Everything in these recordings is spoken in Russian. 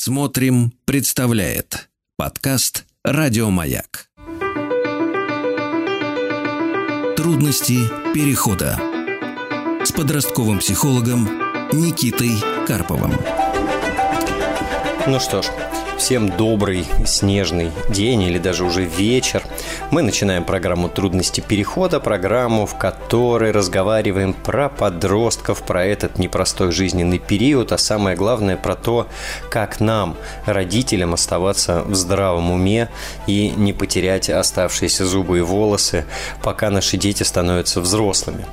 Смотрим, представляет подкаст Радиомаяк. Трудности перехода с подростковым психологом Никитой Карповым. Ну что ж, Всем добрый снежный день или даже уже вечер. Мы начинаем программу «Трудности перехода», программу, в которой разговариваем про подростков, про этот непростой жизненный период, а самое главное про то, как нам, родителям, оставаться в здравом уме и не потерять оставшиеся зубы и волосы, пока наши дети становятся взрослыми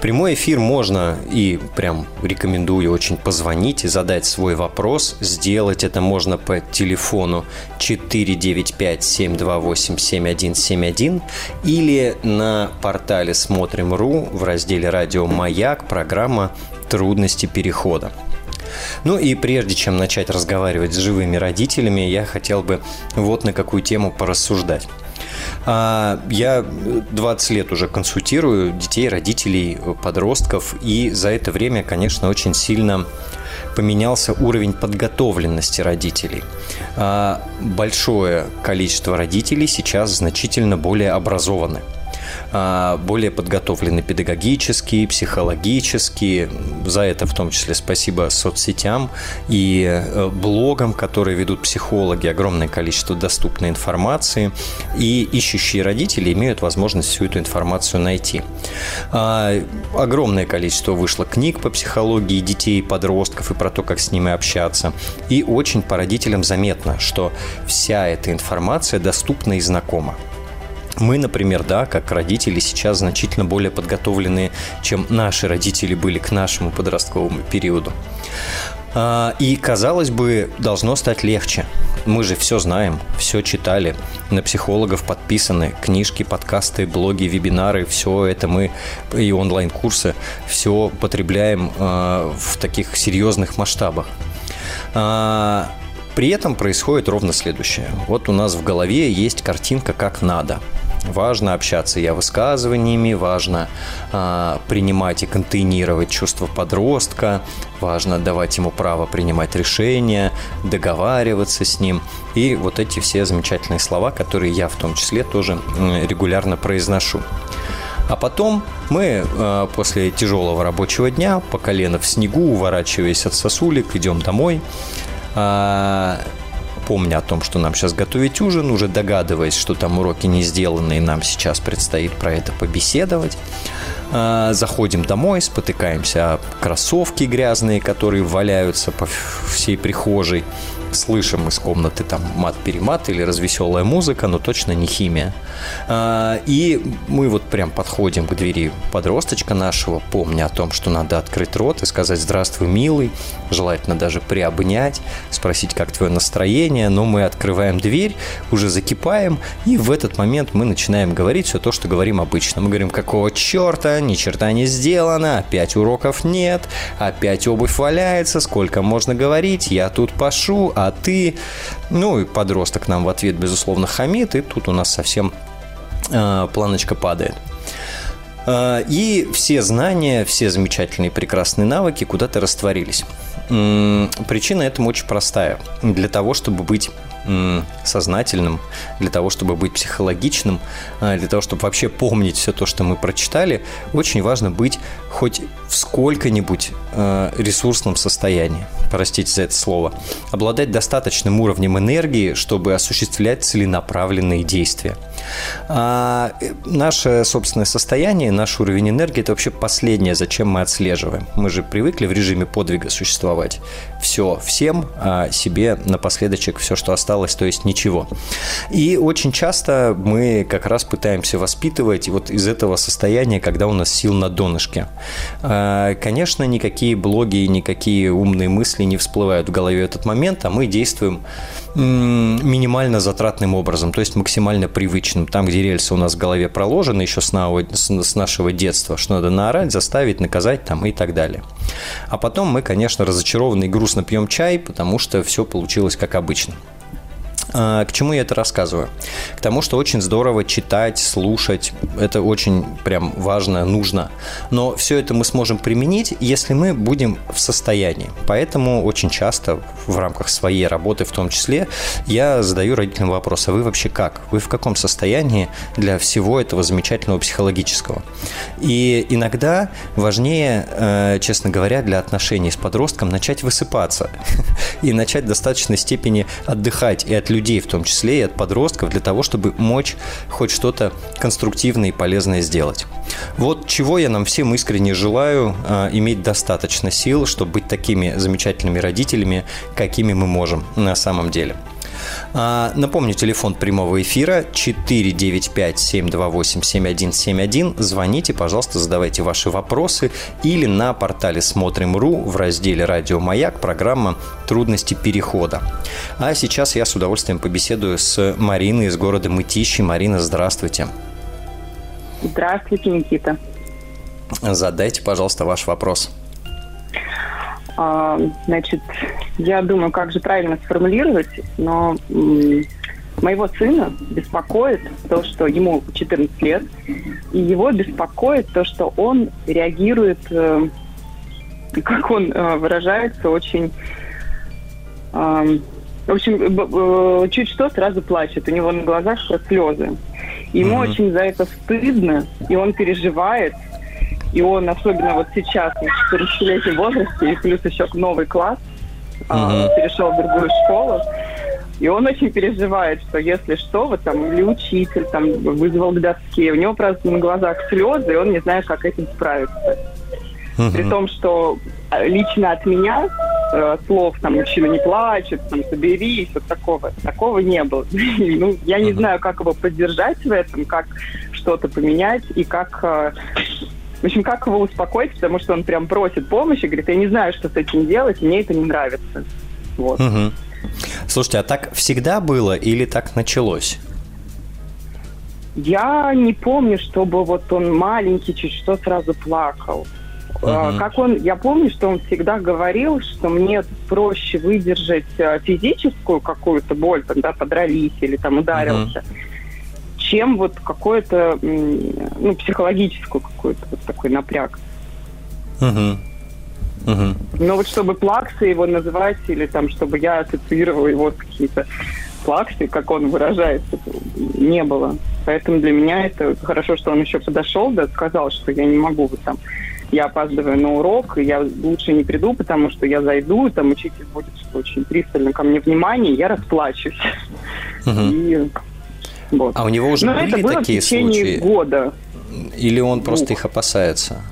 прямой эфир можно и прям рекомендую очень позвонить и задать свой вопрос. Сделать это можно по телефону 495-728-7171 или на портале Смотрим.ру в разделе «Радио Маяк» программа «Трудности перехода». Ну и прежде чем начать разговаривать с живыми родителями, я хотел бы вот на какую тему порассуждать. А, я 20 лет уже консультирую детей, родителей, подростков, и за это время, конечно, очень сильно поменялся уровень подготовленности родителей. А, большое количество родителей сейчас значительно более образованы. А, более подготовлены педагогически, психологически. За это в том числе спасибо соцсетям и э, блогам, которые ведут психологи, огромное количество доступной информации. И ищущие родители имеют возможность всю эту информацию найти. А, огромное количество вышло книг по психологии детей подростков и про то, как с ними общаться. И очень по родителям заметно, что вся эта информация доступна и знакома. Мы, например, да, как родители сейчас значительно более подготовлены, чем наши родители были к нашему подростковому периоду. А, и, казалось бы, должно стать легче. Мы же все знаем, все читали, на психологов подписаны, книжки, подкасты, блоги, вебинары, все это мы и онлайн-курсы, все потребляем а, в таких серьезных масштабах. А, при этом происходит ровно следующее. Вот у нас в голове есть картинка как надо – Важно общаться я высказываниями, важно э, принимать и контейнировать чувства подростка, важно давать ему право принимать решения, договариваться с ним. И вот эти все замечательные слова, которые я в том числе тоже регулярно произношу. А потом мы э, после тяжелого рабочего дня по колено в снегу, уворачиваясь от сосулек, идем домой. Э, помня о том, что нам сейчас готовить ужин, уже догадываясь, что там уроки не сделаны, и нам сейчас предстоит про это побеседовать. А, заходим домой, спотыкаемся о кроссовки грязные, которые валяются по всей прихожей слышим из комнаты там мат-перемат или развеселая музыка, но точно не химия. А, и мы вот прям подходим к двери подросточка нашего, помня о том, что надо открыть рот и сказать «Здравствуй, милый», желательно даже приобнять, спросить, как твое настроение, но мы открываем дверь, уже закипаем, и в этот момент мы начинаем говорить все то, что говорим обычно. Мы говорим, какого черта, ни черта не сделано, опять уроков нет, опять обувь валяется, сколько можно говорить, я тут пашу, а ты... Ну, и подросток нам в ответ, безусловно, хамит, и тут у нас совсем э, планочка падает. Э, и все знания, все замечательные прекрасные навыки куда-то растворились. Причина этому очень простая. Для того, чтобы быть сознательным, для того, чтобы быть психологичным, а, для того, чтобы вообще помнить все то, что мы прочитали, очень важно быть хоть в сколько-нибудь а, ресурсном состоянии, простите за это слово, обладать достаточным уровнем энергии, чтобы осуществлять целенаправленные действия. А наше собственное состояние, наш уровень энергии – это вообще последнее, зачем мы отслеживаем. Мы же привыкли в режиме подвига существовать. Все всем, а себе напоследочек все, что осталось осталось, то есть ничего. И очень часто мы как раз пытаемся воспитывать вот из этого состояния, когда у нас сил на донышке. А, конечно, никакие блоги, никакие умные мысли не всплывают в голове в этот момент, а мы действуем минимально затратным образом, то есть максимально привычным. Там, где рельсы у нас в голове проложены еще с, с нашего детства, что надо наорать, заставить, наказать там и так далее. А потом мы, конечно, разочарованно и грустно пьем чай, потому что все получилось как обычно. А, к чему я это рассказываю? К тому, что очень здорово читать, слушать. Это очень прям важно, нужно. Но все это мы сможем применить, если мы будем в состоянии. Поэтому очень часто в рамках своей работы в том числе я задаю родителям вопрос, а вы вообще как? Вы в каком состоянии для всего этого замечательного психологического? И иногда важнее, э, честно говоря, для отношений с подростком начать высыпаться и начать в достаточной степени отдыхать и от в том числе, и от подростков для того, чтобы мочь хоть что-то конструктивное и полезное сделать. Вот чего я нам всем искренне желаю, э, иметь достаточно сил, чтобы быть такими замечательными родителями, какими мы можем на самом деле. А, напомню, телефон прямого эфира 495-728-7171. Звоните, пожалуйста, задавайте ваши вопросы или на портале Смотрим.ру в разделе «Радио Маяк» программа «Трудности перехода». А сейчас я с удовольствием побеседую с Мариной из города Мытищи. Марина, здравствуйте. Здравствуйте, Никита. Задайте, пожалуйста, ваш вопрос. А, значит, я думаю, как же правильно сформулировать, но моего сына беспокоит то, что ему 14 лет, и его беспокоит то, что он реагирует, э, как он э, выражается, очень... Э, в общем, чуть что сразу плачет. У него на глазах слезы. Ему mm-hmm. очень за это стыдно, и он переживает, и он, особенно вот сейчас, в 14-летнем возрасте, и плюс еще новый класс, uh-huh. перешел в другую школу, и он очень переживает, что если что, вот там, или учитель там вызвал к доске, у него просто на глазах слезы, и он не знает, как этим справиться. Uh-huh. При том, что э, лично от меня э, слов там мужчина не плачет, там соберись, вот такого, такого не было. ну, я не uh-huh. знаю, как его поддержать в этом, как что-то поменять и как э, в общем, как его успокоить, потому что он прям просит помощи, говорит, я не знаю, что с этим делать, мне это не нравится. Вот. Угу. Слушайте, а так всегда было или так началось? Я не помню, чтобы вот он маленький чуть что сразу плакал. Uh-huh. Как он, я помню, что он всегда говорил, что мне проще выдержать а, физическую какую-то боль, когда подрались или там ударился, uh-huh чем вот какое-то, ну, психологическую какой-то вот такой напряг. Угу. Угу. Но вот чтобы плаксы его называть, или там, чтобы я ассоциировала его с какими-то плаксы, как он выражается, не было. Поэтому для меня это хорошо, что он еще подошел, да, сказал, что я не могу вот там я опаздываю на урок, я лучше не приду, потому что я зайду, и там учитель будет очень пристально ко мне внимание, я расплачусь. Uh-huh. И вот. А у него уже Но были это было такие в течение случаи? года. Или он просто Ух. их опасается?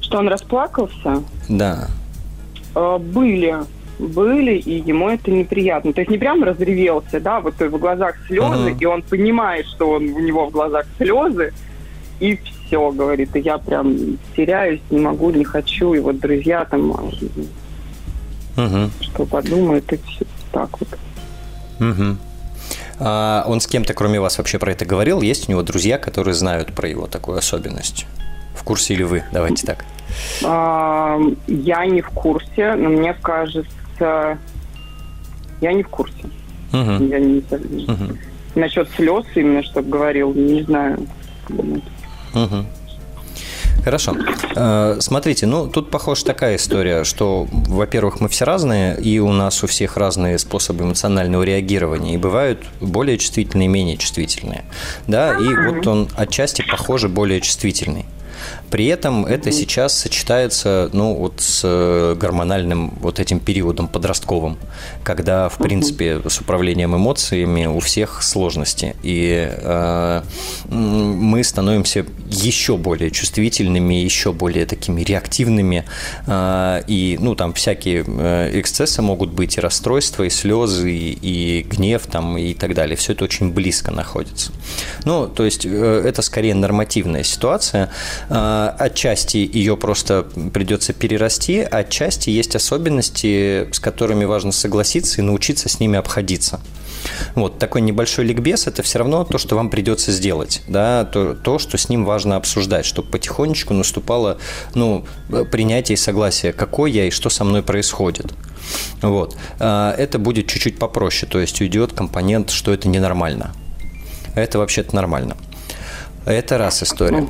Что он расплакался? Да. А, были были, и ему это неприятно. То есть не прям разревелся, да, вот в глазах слезы, uh-huh. и он понимает, что он, у него в глазах слезы, и все, говорит, и я прям теряюсь, не могу, не хочу, и вот друзья там, uh-huh. что подумают, и все так вот. Uh-huh. А он с кем-то, кроме вас, вообще про это говорил? Есть у него друзья, которые знают про его такую особенность? В курсе или вы? Давайте так. А, я не в курсе, но мне кажется, я не в курсе. Угу. Я не угу. Насчет слез именно, чтобы говорил, не знаю. Угу. Хорошо. Э, смотрите, ну тут похожа такая история, что, во-первых, мы все разные, и у нас у всех разные способы эмоционального реагирования, и бывают более чувствительные и менее чувствительные. Да, и вот он отчасти, похоже, более чувствительный. При этом это сейчас сочетается ну, вот с э, гормональным вот этим периодом подростковым, когда, в принципе, с управлением эмоциями у всех сложности. И э, мы становимся еще более чувствительными, еще более такими реактивными. Э, и, ну, там всякие э, эксцессы могут быть, и расстройства, и слезы, и, и гнев, там, и так далее. Все это очень близко находится. Ну, то есть, э, это скорее нормативная ситуация. А, отчасти ее просто придется перерасти, отчасти есть особенности, с которыми важно согласиться и научиться с ними обходиться. Вот такой небольшой ликбез – это все равно то, что вам придется сделать, да, то, то, что с ним важно обсуждать, чтобы потихонечку наступало ну, принятие и согласие, какой я и что со мной происходит. Вот. А, это будет чуть-чуть попроще, то есть уйдет компонент, что это ненормально. Это вообще-то нормально. Это раз история.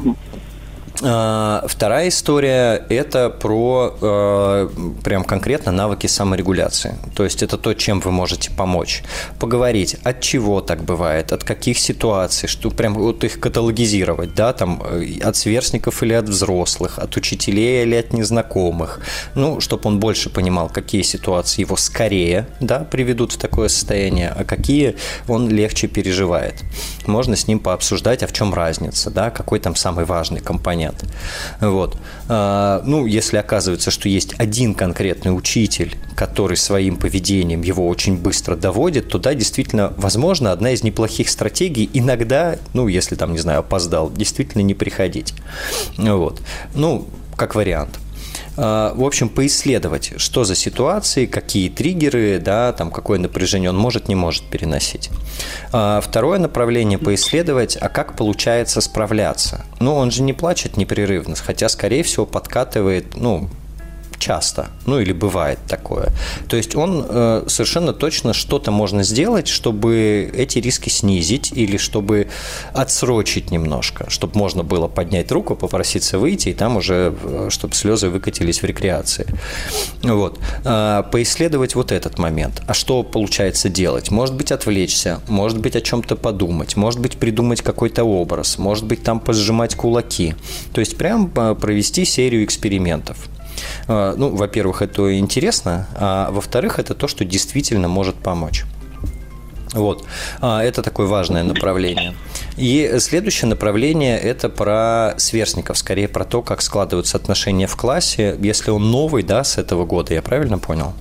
А, вторая история – это про э, прям конкретно навыки саморегуляции. То есть это то, чем вы можете помочь. Поговорить, от чего так бывает, от каких ситуаций, что прям вот их каталогизировать, да, там э, от сверстников или от взрослых, от учителей или от незнакомых. Ну, чтобы он больше понимал, какие ситуации его скорее, да, приведут в такое состояние, а какие он легче переживает. Можно с ним пообсуждать, а в чем разница, да, какой там самый важный компонент нет. Вот. А, ну, если оказывается, что есть один конкретный учитель, который своим поведением его очень быстро доводит, то да, действительно, возможно, одна из неплохих стратегий иногда, ну, если там, не знаю, опоздал, действительно не приходить. Вот. Ну, как вариант. А, в общем, поисследовать, что за ситуации, какие триггеры, да, там, какое напряжение он может, не может переносить. А, второе направление – поисследовать, а как получается справляться. Ну, он же не плачет непрерывно, хотя, скорее всего, подкатывает, ну, часто, ну или бывает такое. То есть он э, совершенно точно что-то можно сделать, чтобы эти риски снизить или чтобы отсрочить немножко, чтобы можно было поднять руку, попроситься выйти, и там уже, э, чтобы слезы выкатились в рекреации. Вот. Э, поисследовать вот этот момент. А что получается делать? Может быть, отвлечься, может быть, о чем-то подумать, может быть, придумать какой-то образ, может быть, там пожимать кулаки. То есть прям э, провести серию экспериментов. А, ну, во-первых, это интересно, а во-вторых, это то, что действительно может помочь. Вот. А, это такое важное направление. И следующее направление – это про сверстников, скорее про то, как складываются отношения в классе, если он новый, да, с этого года, я правильно понял?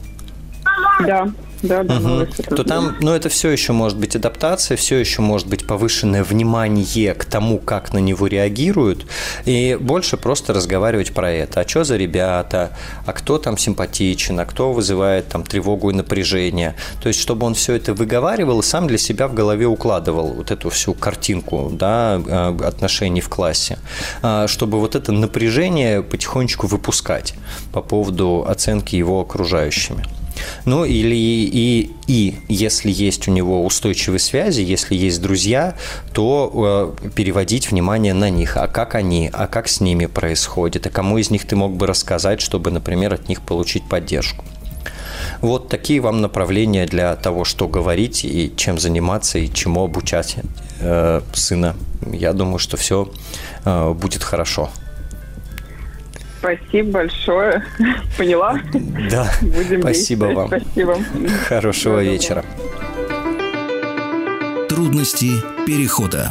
Да да, да, угу. то там, ну, это все еще может быть адаптация, все еще может быть повышенное внимание к тому, как на него реагируют, и больше просто разговаривать про это. А что за ребята, а кто там симпатичен, а кто вызывает там тревогу и напряжение. То есть, чтобы он все это выговаривал и сам для себя в голове укладывал вот эту всю картинку да, э, отношений в классе, а, чтобы вот это напряжение потихонечку выпускать по поводу оценки его окружающими. Ну или и, и если есть у него устойчивые связи, если есть друзья, то э, переводить внимание на них. А как они, а как с ними происходит, а кому из них ты мог бы рассказать, чтобы, например, от них получить поддержку. Вот такие вам направления для того, что говорить и чем заниматься и чему обучать э, сына. Я думаю, что все э, будет хорошо. Спасибо большое. Поняла? Да. Будем Спасибо вам. Спасибо. Хорошего да, вечера. Трудности перехода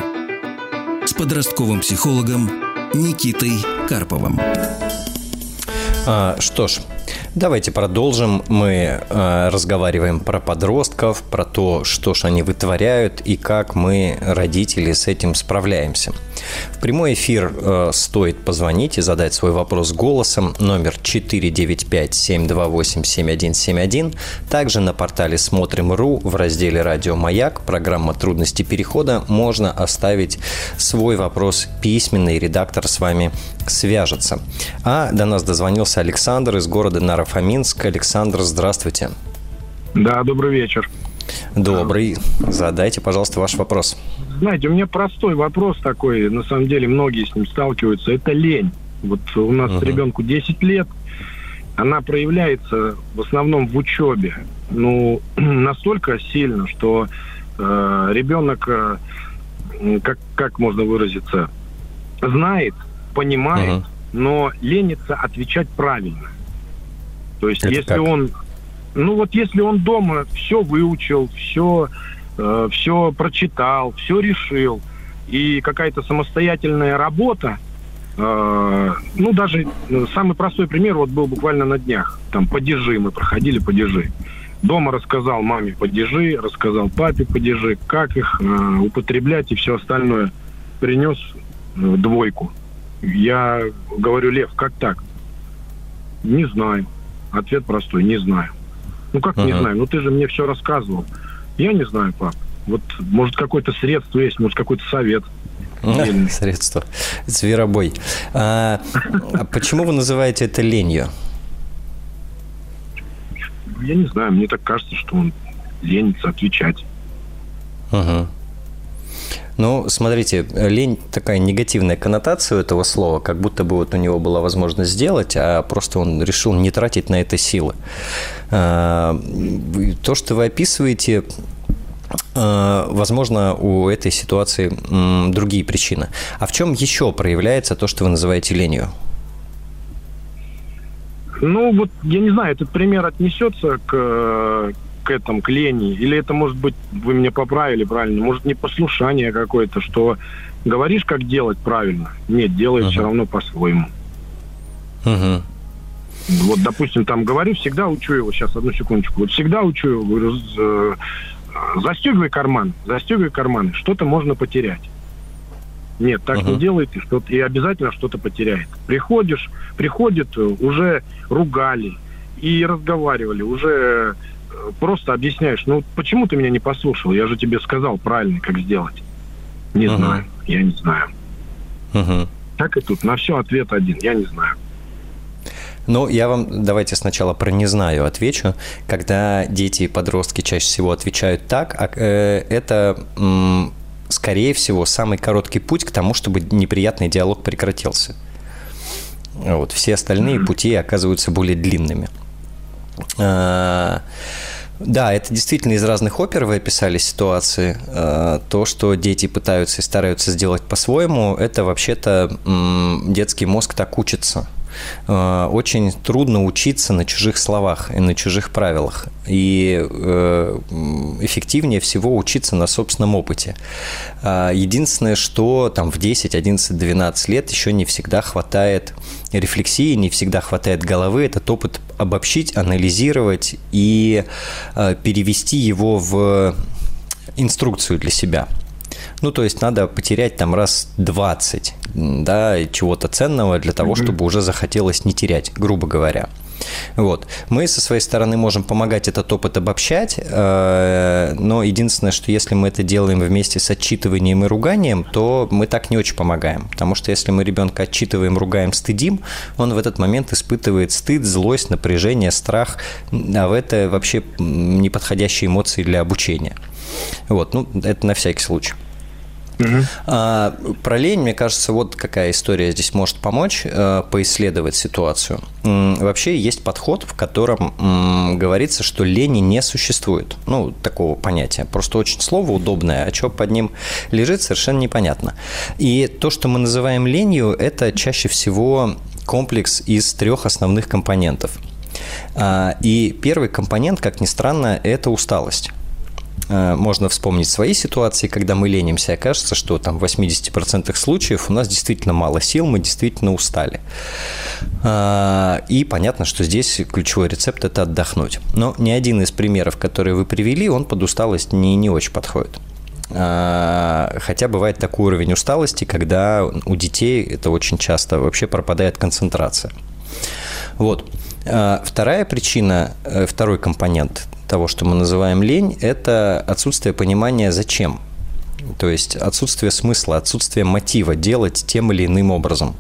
с подростковым психологом Никитой Карповым. А, что ж, Давайте продолжим. Мы э, разговариваем про подростков, про то, что ж они вытворяют и как мы, родители, с этим справляемся. В прямой эфир э, стоит позвонить и задать свой вопрос голосом. Номер 495-728-7171. Также на портале «Смотрим.ру» в разделе «Радио Маяк» программа «Трудности перехода» можно оставить свой вопрос письменный. Редактор с вами свяжется. А до нас дозвонился Александр из города Нарафаминск. Александр, здравствуйте. Да, добрый вечер. Добрый. Задайте, пожалуйста, ваш вопрос. Знаете, у меня простой вопрос такой, на самом деле многие с ним сталкиваются. Это лень. Вот у нас uh-huh. ребенку 10 лет, она проявляется в основном в учебе. Ну, настолько сильно, что э, ребенок, э, как, как можно выразиться, знает, понимает, uh-huh. но ленится отвечать правильно. То есть, Это если как? он, ну вот если он дома все выучил, все, э, все прочитал, все решил, и какая-то самостоятельная работа, э, ну даже э, самый простой пример вот был буквально на днях, там падежи мы проходили падежи. Дома рассказал маме падежи, рассказал папе падежи, как их э, употреблять и все остальное. Принес э, двойку. Я говорю, Лев, как так? Не знаю. Ответ простой, не знаю. Ну как uh-huh. не знаю? Ну ты же мне все рассказывал. Я не знаю, пап. Вот может какое-то средство есть, может какой-то совет. Средство. Зверобой. А, а почему вы называете это ленью? я не знаю, мне так кажется, что он ленится отвечать. Угу. Ну, смотрите, лень такая негативная коннотация у этого слова, как будто бы вот у него была возможность сделать, а просто он решил не тратить на это силы. А, то, что вы описываете, а, Возможно, у этой ситуации другие причины. А в чем еще проявляется то, что вы называете ленью? Ну, вот я не знаю, этот пример отнесется к к этому, к лени? Или это, может быть, вы меня поправили правильно, может, непослушание какое-то, что говоришь, как делать правильно? Нет, делаешь uh-huh. все равно по-своему. Uh-huh. Вот, допустим, там говорю, всегда учу его, сейчас, одну секундочку, вот всегда учу его, говорю, э, застегивай карман, застегивай карманы, что-то можно потерять. Нет, так uh-huh. не делайте, что и обязательно что-то потеряет. Приходишь, приходит, уже ругали и разговаривали, уже просто объясняешь, ну почему ты меня не послушал? Я же тебе сказал правильно, как сделать. Не uh-huh. знаю, я не знаю. Uh-huh. Так и тут, на все ответ один, я не знаю. Ну, я вам давайте сначала про «не знаю» отвечу. Когда дети и подростки чаще всего отвечают так, а, э, это, скорее всего, самый короткий путь к тому, чтобы неприятный диалог прекратился. Вот, все остальные пути оказываются более длинными. А, да, это действительно из разных опер вы описали ситуации. А, то, что дети пытаются и стараются сделать по-своему, это вообще-то детский мозг так учится. Э, очень трудно учиться на чужих словах и на чужих правилах. И э, эффективнее всего учиться на собственном опыте. А, единственное, что там в 10, 11, 12 лет еще не всегда хватает рефлексии, не всегда хватает головы этот опыт обобщить, анализировать и э, перевести его в инструкцию для себя. Ну, то есть надо потерять там раз 20, да, чего-то ценного для того, чтобы уже захотелось не терять, грубо говоря. Вот. Мы со своей стороны можем помогать этот опыт обобщать, э, но единственное, что если мы это делаем вместе с отчитыванием и руганием, то мы так не очень помогаем. Потому что если мы ребенка отчитываем, ругаем, стыдим, он в этот момент испытывает стыд, злость, напряжение, страх, а в это вообще неподходящие эмоции для обучения. Вот, ну, это на всякий случай. Угу. А, про лень, мне кажется, вот какая история здесь может помочь а, поисследовать ситуацию. М, вообще есть подход, в котором м, говорится, что лени не существует. Ну, такого понятия. Просто очень слово удобное, а что под ним лежит, совершенно непонятно. И то, что мы называем ленью, это чаще всего комплекс из трех основных компонентов. А, и первый компонент, как ни странно, это усталость. Э, можно вспомнить свои ситуации, когда мы ленимся, и окажется, что там в 80% случаев у нас действительно мало сил, мы действительно устали. Э, и понятно, что здесь ключевой рецепт – это отдохнуть. Но ни один из примеров, которые вы привели, он под усталость не, не очень подходит. Э, хотя бывает такой уровень усталости, когда у детей это очень часто вообще пропадает концентрация. Вот. Вторая причина, второй компонент того, что мы называем лень, это отсутствие понимания зачем. То есть отсутствие смысла, отсутствие мотива делать тем или иным образом.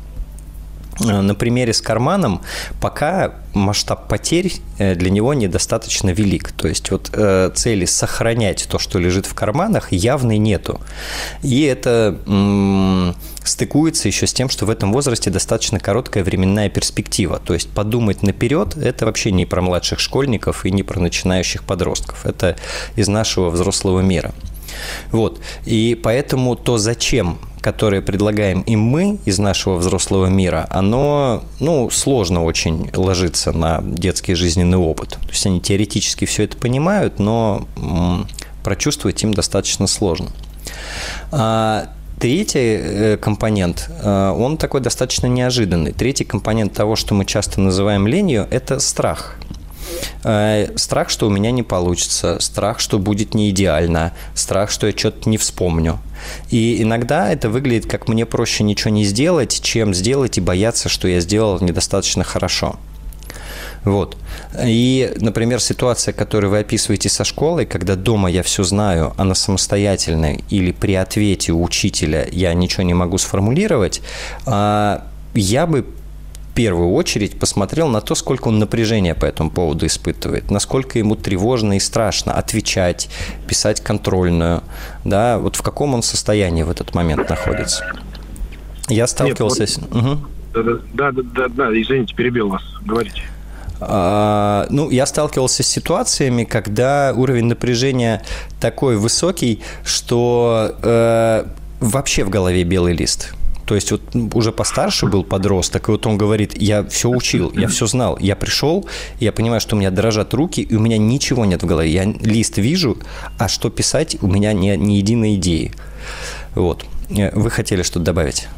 Э, на примере с карманом пока масштаб потерь э, для него недостаточно велик. То есть вот э, цели сохранять то, что лежит в карманах, явной нету. И это стыкуется еще с тем, что в этом возрасте достаточно короткая временная перспектива. То есть подумать наперед – это вообще не про младших школьников и не про начинающих подростков. Это из нашего взрослого мира. Вот. И поэтому то, зачем которое предлагаем им мы из нашего взрослого мира, оно ну, сложно очень ложится на детский жизненный опыт. То есть они теоретически все это понимают, но прочувствовать им достаточно сложно. Третий э, компонент, э, он такой достаточно неожиданный. Третий компонент того, что мы часто называем ленью, это страх. Э, страх, что у меня не получится, страх, что будет не идеально, страх, что я что-то не вспомню. И иногда это выглядит как мне проще ничего не сделать, чем сделать и бояться, что я сделал недостаточно хорошо. Вот. И, например, ситуация, которую вы описываете со школой, когда дома я все знаю, а на самостоятельной или при ответе у учителя я ничего не могу сформулировать, а, я бы первую очередь посмотрел на то, сколько он напряжения по этому поводу испытывает, насколько ему тревожно и страшно отвечать, писать контрольную, да, вот в каком он состоянии в этот момент находится. Я сталкивался Нет, вот, с... Угу. Да, да, да, да, извините, перебил вас, говорите. А, ну, я сталкивался с ситуациями, когда уровень напряжения такой высокий, что э, вообще в голове белый лист. То есть вот уже постарше был подросток, и вот он говорит, я все учил, я все знал. Я пришел, я понимаю, что у меня дрожат руки, и у меня ничего нет в голове. Я лист вижу, а что писать, у меня ни, ни единой идеи. Вот. Э, вы хотели что-то добавить?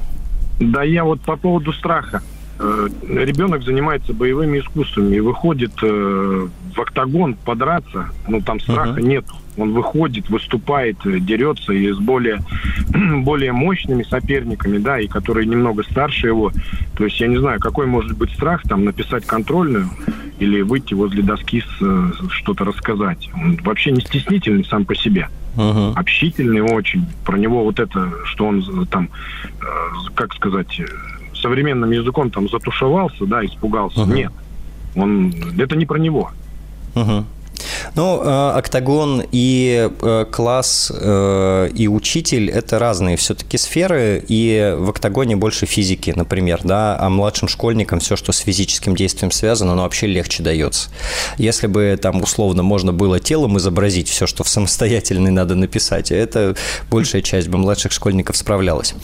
Да, я вот по поводу страха. Э, ребенок занимается боевыми искусствами и выходит э, в октагон подраться, ну там страха uh-huh. нет. Он выходит, выступает, э, дерется и с более, более мощными соперниками, да, и которые немного старше его. То есть я не знаю, какой может быть страх там написать контрольную или выйти возле доски с, что-то рассказать. Он вообще не стеснительный сам по себе. Uh-huh. Общительный очень. Про него вот это, что он там, как сказать современным языком там затушевался, да, испугался. Угу. Нет. Он, это не про него. Угу. Ну, э, октагон и э, класс э, и учитель – это разные все-таки сферы, и в октагоне больше физики, например, да, а младшим школьникам все, что с физическим действием связано, оно вообще легче дается. Если бы там условно можно было телом изобразить все, что в самостоятельной надо написать, это большая часть бы младших школьников справлялась.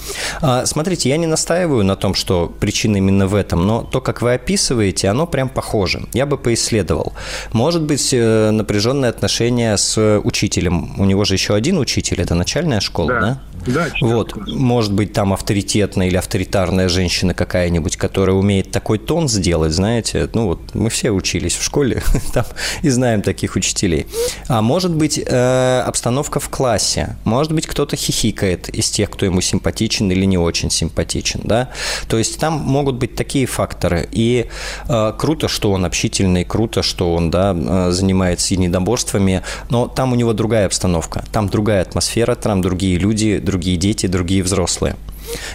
А, смотрите, я не настаиваю на том, что причина именно в этом, но то, как вы описываете, оно прям похоже. Я бы поисследовал. Может быть, напряженные отношения с учителем. У него же еще один учитель, это начальная школа, да? да? Да, вот, может быть, там авторитетная или авторитарная женщина какая-нибудь, которая умеет такой тон сделать, знаете, ну вот мы все учились в школе там и знаем таких учителей. А может быть, э, обстановка в классе, может быть, кто-то хихикает из тех, кто ему симпатичен или не очень симпатичен, да, то есть там могут быть такие факторы, и э, круто, что он общительный, круто, что он, да, э, занимается единоборствами, но там у него другая обстановка, там другая атмосфера, там другие люди, другие дети, другие взрослые.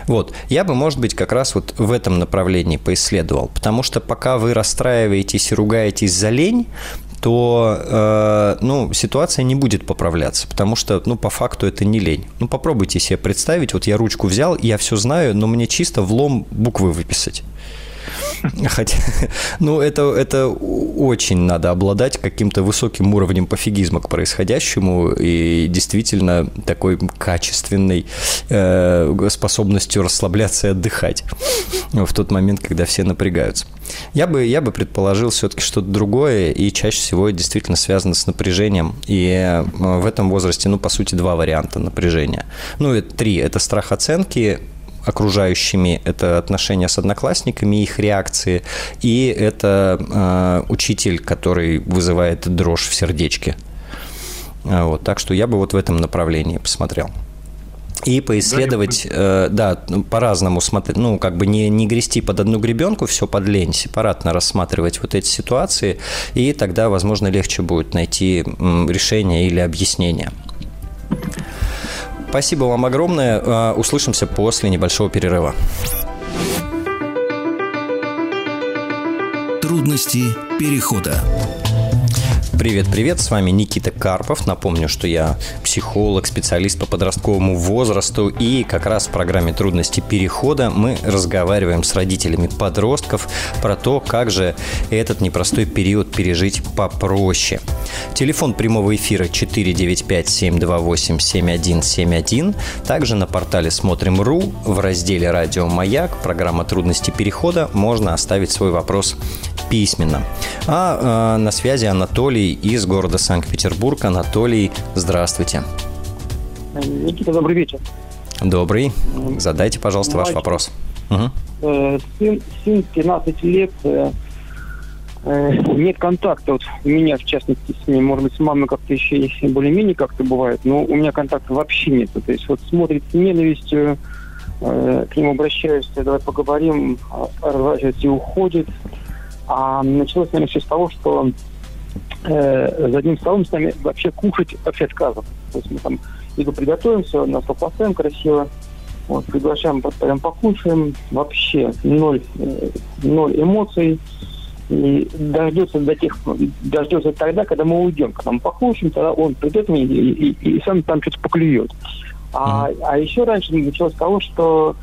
Вот. Я бы, может быть, как раз вот в этом направлении поисследовал. Потому что пока вы расстраиваетесь и ругаетесь за лень, то э, ну, ситуация не будет поправляться, потому что, ну, по факту это не лень. Ну, попробуйте себе представить, вот я ручку взял, я все знаю, но мне чисто влом буквы выписать. Хотя, ну, это, это очень надо обладать каким-то высоким уровнем пофигизма к происходящему и действительно такой качественной э, способностью расслабляться и отдыхать в тот момент, когда все напрягаются. Я бы, я бы предположил все-таки что-то другое, и чаще всего действительно связано с напряжением. И э, в этом возрасте, ну, по сути, два варианта напряжения. Ну, это три. Это страх оценки, окружающими, это отношения с одноклассниками, их реакции, и это э, учитель, который вызывает дрожь в сердечке. А, вот, так что я бы вот в этом направлении посмотрел. И поисследовать, э, да, ну, по-разному смотреть, ну, как бы не, не грести под одну гребенку, все под лень, сепаратно рассматривать вот эти ситуации, и тогда, возможно, легче будет найти решение или объяснение. Спасибо вам огромное. А, услышимся после небольшого перерыва. Трудности перехода. Привет-привет, с вами Никита Карпов. Напомню, что я психолог, специалист по подростковому возрасту и как раз в программе «Трудности перехода» мы разговариваем с родителями подростков про то, как же этот непростой период пережить попроще. Телефон прямого эфира 495-728-7171. Также на портале «Смотрим.ру» в разделе «Радио Маяк» программа «Трудности перехода» можно оставить свой вопрос письменно. А э, на связи Анатолий из города Санкт-Петербург. Анатолий, здравствуйте. Никита, добрый вечер. Добрый. Задайте, пожалуйста, Мальчик. ваш вопрос. Угу. Сын, сын 15 лет, э, э, нет контакта вот у меня, в частности, с ним. Может быть, с мамой как-то еще более-менее как-то бывает, но у меня контакта вообще нет. То есть вот смотрит с ненавистью, к нему обращаюсь, давай поговорим, а, разворачивается и уходит. А началось, наверное, все с того, что э, за одним столом с нами вообще кушать вообще отказывают. То есть мы там еду приготовим, все на стол поставим красиво. Вот, приглашаем, потом покушаем. Вообще ноль, э, ноль эмоций. И дождется до тех, дождется тогда, когда мы уйдем. Когда мы покушаем, тогда он придет и, и, и, и сам там что-то поклюет. А, mm-hmm. а еще раньше началось с того, что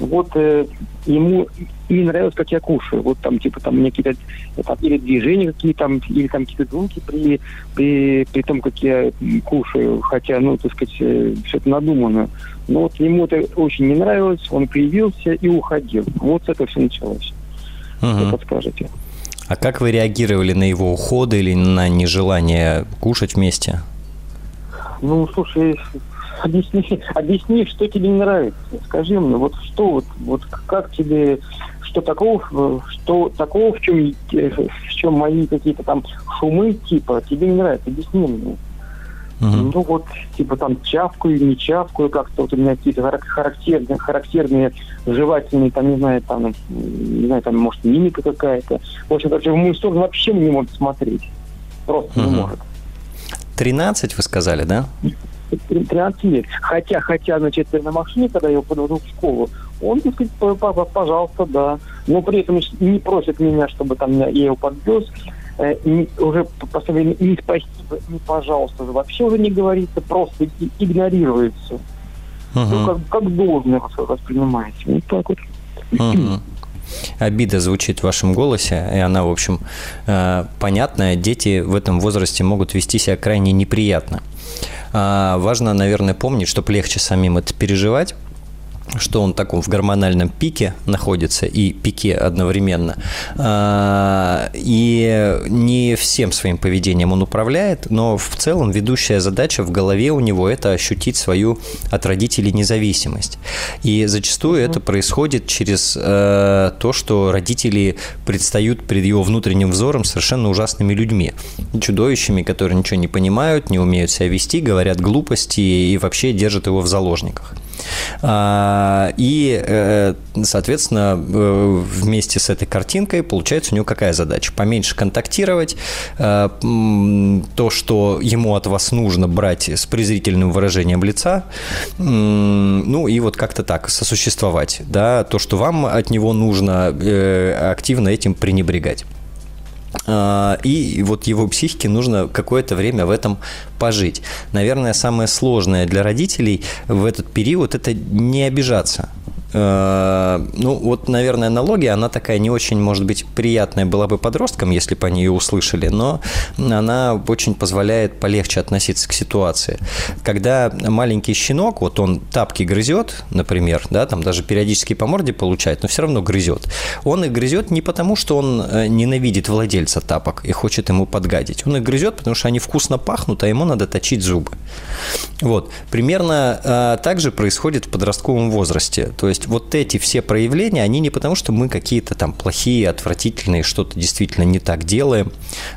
вот э, ему не нравилось, как я кушаю. Вот там, типа, там мне какие-то там, или движения какие там, или там какие-то звуки при, при, при том, как я кушаю. Хотя, ну, так сказать, э, все это надумано. Но вот ему это очень не нравилось, он появился и уходил. Вот с этого все началось. Угу. Что подскажете? А как вы реагировали на его уходы или на нежелание кушать вместе? Ну, слушай, объясни, объясни, что тебе не нравится. Скажи мне, вот что, вот, вот как тебе, что такого, что такого, в чем, в чем мои какие-то там шумы, типа, тебе не нравится, объясни мне. Uh-huh. Ну вот, типа там чавкаю, не чавкаю, как-то вот у меня какие-то характерные, характерные жевательные, там, не знаю, там, не знаю, там, может, мимика какая-то. В общем, короче, в мою сторону вообще не может смотреть. Просто uh-huh. не может. 13, вы сказали, да? 13 лет. Хотя, хотя, значит, на машине, когда я его подвожу в школу, он, так сказать, папа, пожалуйста, да. Но при этом не просит меня, чтобы там я его подвез. Э, не, уже последнее не спасибо, не пожалуйста, вообще уже не говорится, просто игнорируется. Uh-huh. Ну, как, как должное воспринимаете. Вот так вот. Uh-huh обида звучит в вашем голосе, и она, в общем, э, понятная. Дети в этом возрасте могут вести себя крайне неприятно. А, важно, наверное, помнить, чтобы легче самим это переживать что он в таком в гормональном пике находится и пике одновременно. А, и не всем своим поведением он управляет, но в целом ведущая задача в голове у него – это ощутить свою от родителей независимость. И зачастую это происходит через э, то, что родители предстают перед его внутренним взором совершенно ужасными людьми, чудовищами, которые ничего не понимают, не умеют себя вести, говорят глупости и вообще держат его в заложниках. А, и, э, соответственно, э, вместе с этой картинкой получается у него какая задача? Поменьше контактировать, э, то, что ему от вас нужно брать с презрительным выражением лица, ну и вот как-то так сосуществовать, да, то, что вам от него нужно, активно этим пренебрегать. А, и вот его психике нужно какое-то время в этом пожить. Наверное, самое сложное для родителей в этот период – это не обижаться. Э, ну, вот, наверное, аналогия, она такая не очень, может быть, приятная была бы подросткам, если бы они ее услышали, но она очень позволяет полегче относиться к ситуации. Когда маленький щенок, вот он тапки грызет, например, да, там даже периодически по морде получает, но все равно грызет. Он их грызет не потому, что он э, ненавидит владельца тапок и хочет ему подгадить. Он их грызет, потому что они вкусно пахнут, а ему надо точить зубы. Вот. Примерно э, так же происходит в подростковом возрасте. То есть есть вот эти все проявления, они не потому, что мы какие-то там плохие, отвратительные, что-то действительно не так делаем,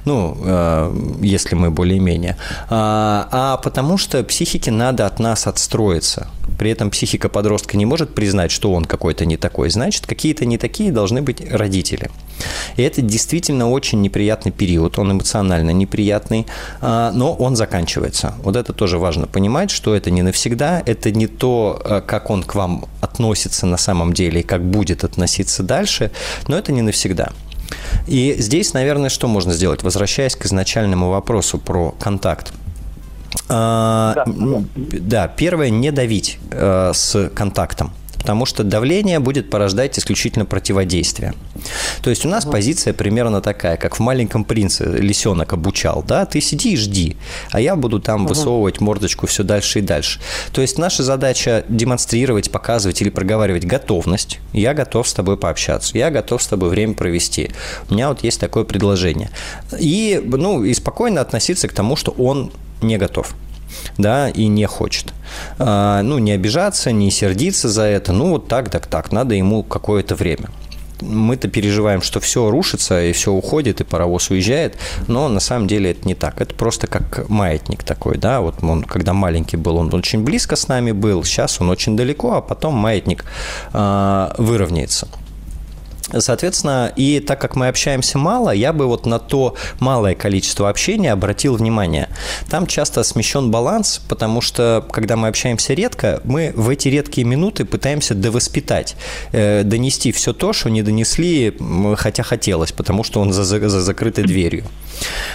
ну, э, если мы более-менее, а, а потому что психике надо от нас отстроиться. При этом психика подростка не может признать, что он какой-то не такой. Значит, какие-то не такие должны быть родители. И это действительно очень неприятный период, он эмоционально неприятный, а, но он заканчивается. Вот это тоже важно понимать, что это не навсегда, это не то, э, как он к вам относится на самом деле и как будет относиться дальше, но это не навсегда. И здесь, наверное, что можно сделать? Возвращаясь к изначальному вопросу про контакт. А, да, да, первое, не давить э, с контактом потому что давление будет порождать исключительно противодействие. То есть у нас позиция примерно такая, как в «Маленьком принце» лисенок обучал, да, ты сиди и жди, а я буду там высовывать мордочку все дальше и дальше. То есть наша задача демонстрировать, показывать или проговаривать готовность. Я готов с тобой пообщаться, я готов с тобой время провести. У меня вот есть такое предложение. И, ну, и спокойно относиться к тому, что он не готов да, и не хочет. А, ну, не обижаться, не сердиться за это, ну, вот так, так, так, надо ему какое-то время мы-то переживаем, что все рушится и все уходит, и паровоз уезжает, но на самом деле это не так. Это просто как маятник такой, да, вот он, когда маленький был, он очень близко с нами был, сейчас он очень далеко, а потом маятник э, выровняется. Соответственно, и так как мы общаемся мало, я бы вот на то малое количество общения обратил внимание. Там часто смещен баланс, потому что, когда мы общаемся редко, мы в эти редкие минуты пытаемся довоспитать, э, донести все то, что не донесли, хотя хотелось, потому что он за, за, за закрытой дверью.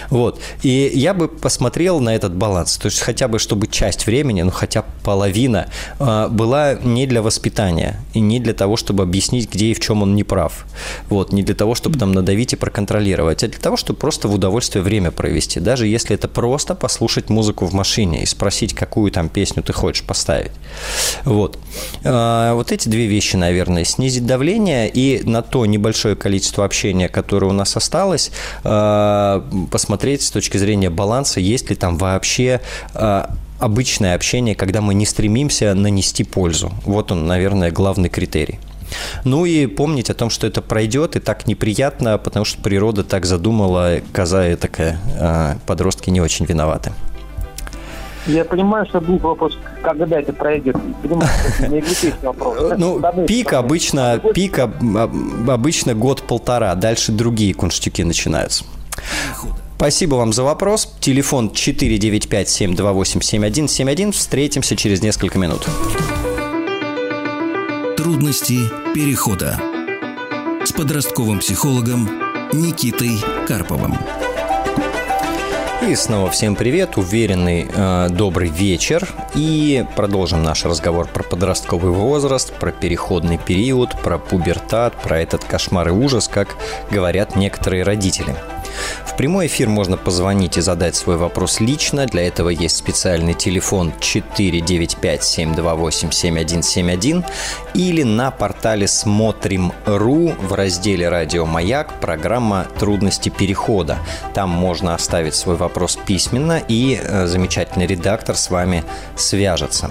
Вот. И я бы посмотрел на этот баланс. То есть хотя бы, чтобы часть времени, ну хотя половина, э, была не для воспитания и не для того, чтобы объяснить, где и в чем он не прав. Вот, не для того, чтобы там надавить и проконтролировать, а для того, чтобы просто в удовольствие время провести. Даже если это просто послушать музыку в машине и спросить, какую там песню ты хочешь поставить. Вот. А, вот эти две вещи, наверное, снизить давление и на то небольшое количество общения, которое у нас осталось, а, посмотреть с точки зрения баланса, есть ли там вообще а, обычное общение, когда мы не стремимся нанести пользу. Вот он, наверное, главный критерий. Ну и помнить о том, что это пройдет, и так неприятно, потому что природа так задумала, коза такая, а подростки не очень виноваты. Я понимаю, что был вопрос, когда это пройдет. Понимаю, это не вопрос. Ну, пик обычно, пик обычно год-полтора, дальше другие кунштюки начинаются. Спасибо вам за вопрос. Телефон 495-728-7171. Встретимся через несколько минут. Трудности перехода с подростковым психологом Никитой Карповым. И снова всем привет, уверенный э, добрый вечер. И продолжим наш разговор про подростковый возраст, про переходный период, про пубертат, про этот кошмар и ужас, как говорят некоторые родители – в прямой эфир можно позвонить и задать свой вопрос лично. Для этого есть специальный телефон 495-728-7171 или на портале Смотрим.ру в разделе «Радио Маяк» программа «Трудности перехода». Там можно оставить свой вопрос письменно, и э, замечательный редактор с вами свяжется.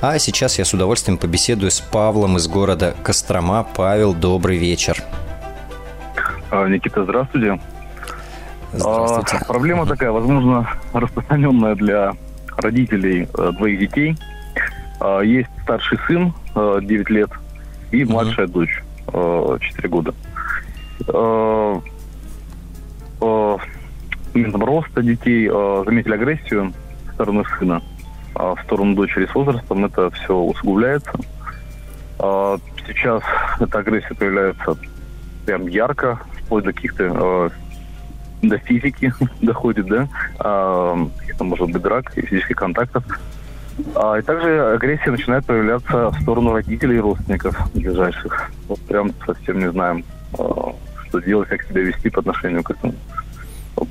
А сейчас я с удовольствием побеседую с Павлом из города Кострома. Павел, добрый вечер. А, Никита, здравствуйте. Здравствуйте. А, проблема такая, возможно, распространенная для родителей э, двоих детей. А, есть старший сын, э, 9 лет, и младшая угу. дочь, э, 4 года. Э, э, роста детей э, заметили агрессию со стороны сына, а в сторону дочери с возрастом это все усугубляется. Э, сейчас эта агрессия появляется прям ярко, вплоть до каких-то э, до физики доходит, да, а, может быть драк и физических контактов. А, и также агрессия начинает появляться в сторону родителей и родственников ближайших. Вот прям совсем не знаем, а, что делать, как себя вести по отношению к этому.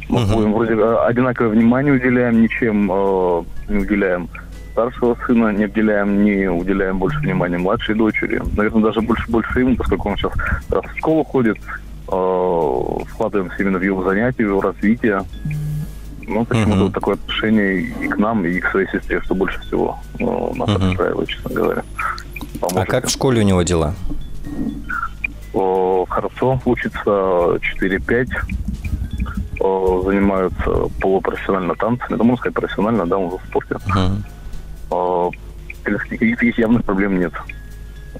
Мы uh-huh. вроде а, одинаковое внимание уделяем, ничем э, не уделяем старшего сына, не уделяем, не уделяем больше внимания младшей дочери. Наверное, даже больше больше ему, поскольку он сейчас в школу ходит, вкладываемся именно в его занятия, в его развитие. Ну, почему-то uh-huh. вот такое отношение и к нам, и к своей сестре, что больше всего ну, нас uh-huh. устраивает, честно говоря. Поможете. А как в школе у него дела? О, хорошо, учится 4-5, о, занимаются полупрофессионально танцами. Это можно сказать профессионально, да, он в спорте. Uh-huh. Каких явных проблем нет.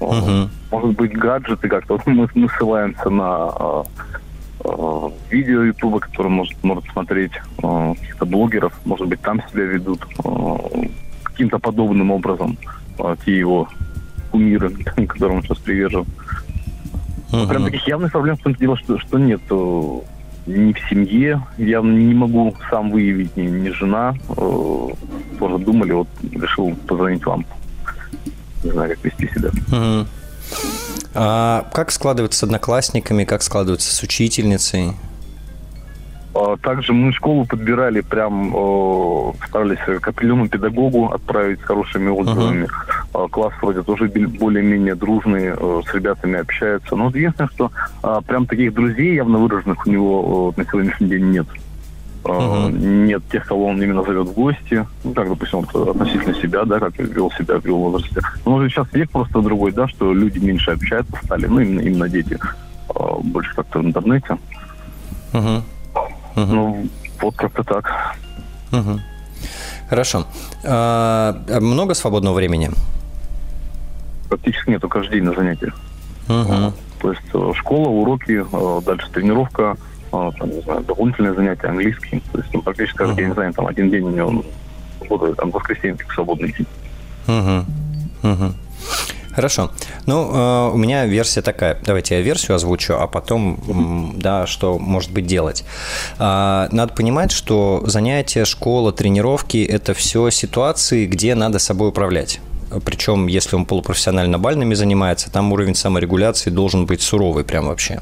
Угу. Может быть, гаджеты как-то. Вот мы, мы ссылаемся на э, э, видео Ютуба, который может, может смотреть э, каких-то блогеров. Может быть, там себя ведут э, каким-то подобным образом. Э, те его кумиры, которым он сейчас привержен. Угу. Прям таких явных проблем в том дело, что, что нет ни в семье. Я не могу сам выявить, ни, ни жена. Э, тоже думали, вот решил позвонить вам не знаю, как вести себя. Угу. А как складывается с одноклассниками, как складывается с учительницей? А, также мы школу подбирали, прям старались к определенному педагогу отправить с хорошими отзывами. Uh-huh. Класс вроде тоже более-менее дружный, с ребятами общается. Но единственное, что а, прям таких друзей явно выраженных у него на сегодняшний день нет. Uh Uh-huh. Нет тех, кого он именно зовет в гости. Ну, как, допустим, вот, относительно себя, да, как вел себя в его возрасте. Но может, сейчас век просто другой, да, что люди меньше общаются стали, ну, именно, именно дети. А, больше как-то в интернете. Uh-huh. Uh-huh. Ну, вот как-то так. Uh-huh. Хорошо. А, много свободного времени? Практически нету, каждый день на занятиях. Угу. То есть э, школа, уроки, э, дальше тренировка, э, там, не знаю, дополнительные занятия, английский. То есть ну, практически каждый день, не знаю, там один день у него, вот, там, воскресенье, как свободный день. Угу. Угу. Хорошо. Ну, э, у меня версия такая. Давайте я версию озвучу, а потом, да, что может быть делать. Э, надо понимать, что занятия, школа, тренировки – это все ситуации, где надо собой управлять. Причем, если он полупрофессионально бальными занимается, там уровень саморегуляции должен быть суровый прям вообще.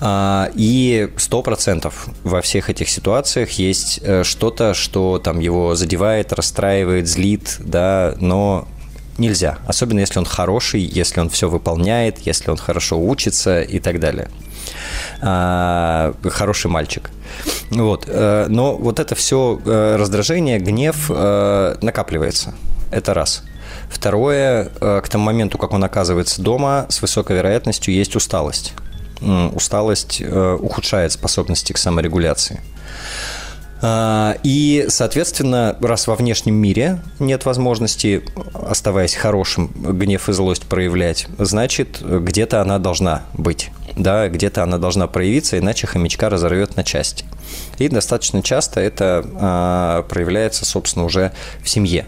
А, и сто процентов во всех этих ситуациях есть э, что-то, что там его задевает, расстраивает, злит, да, но нельзя. Особенно если он хороший, если он все выполняет, если он хорошо учится и так далее. А, хороший мальчик. Вот. Э, но вот это все э, раздражение, гнев накапливается. Это раз. Второе, к тому моменту, как он оказывается дома, с высокой вероятностью есть усталость. Усталость ухудшает способности к саморегуляции. А, и, соответственно, раз во внешнем мире нет возможности, оставаясь хорошим, гнев и злость проявлять, значит, где-то она должна быть. Да, где-то она должна проявиться, иначе хомячка разорвет на части. И достаточно часто это а, проявляется, собственно, уже в семье.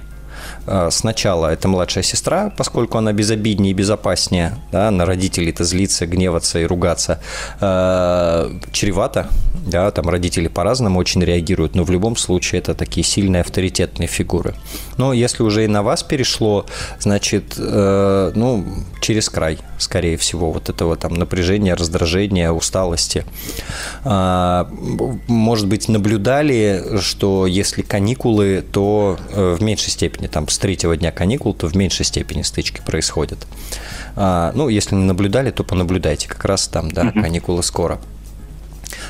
А, сначала это младшая сестра, поскольку она безобиднее и безопаснее, да, на родителей-то злиться, гневаться и ругаться э, чревато, да, там родители по-разному очень реагируют, но в любом случае это такие сильные авторитетные фигуры. Но если уже и на вас перешло, значит, э, ну, через край, скорее всего, вот этого там напряжения, раздражения, усталости. Э, может быть, наблюдали, что если каникулы, то э, в меньшей степени там третьего дня каникул, то в меньшей степени стычки происходят. А, ну, если не наблюдали, то понаблюдайте. Как раз там, да, каникулы скоро.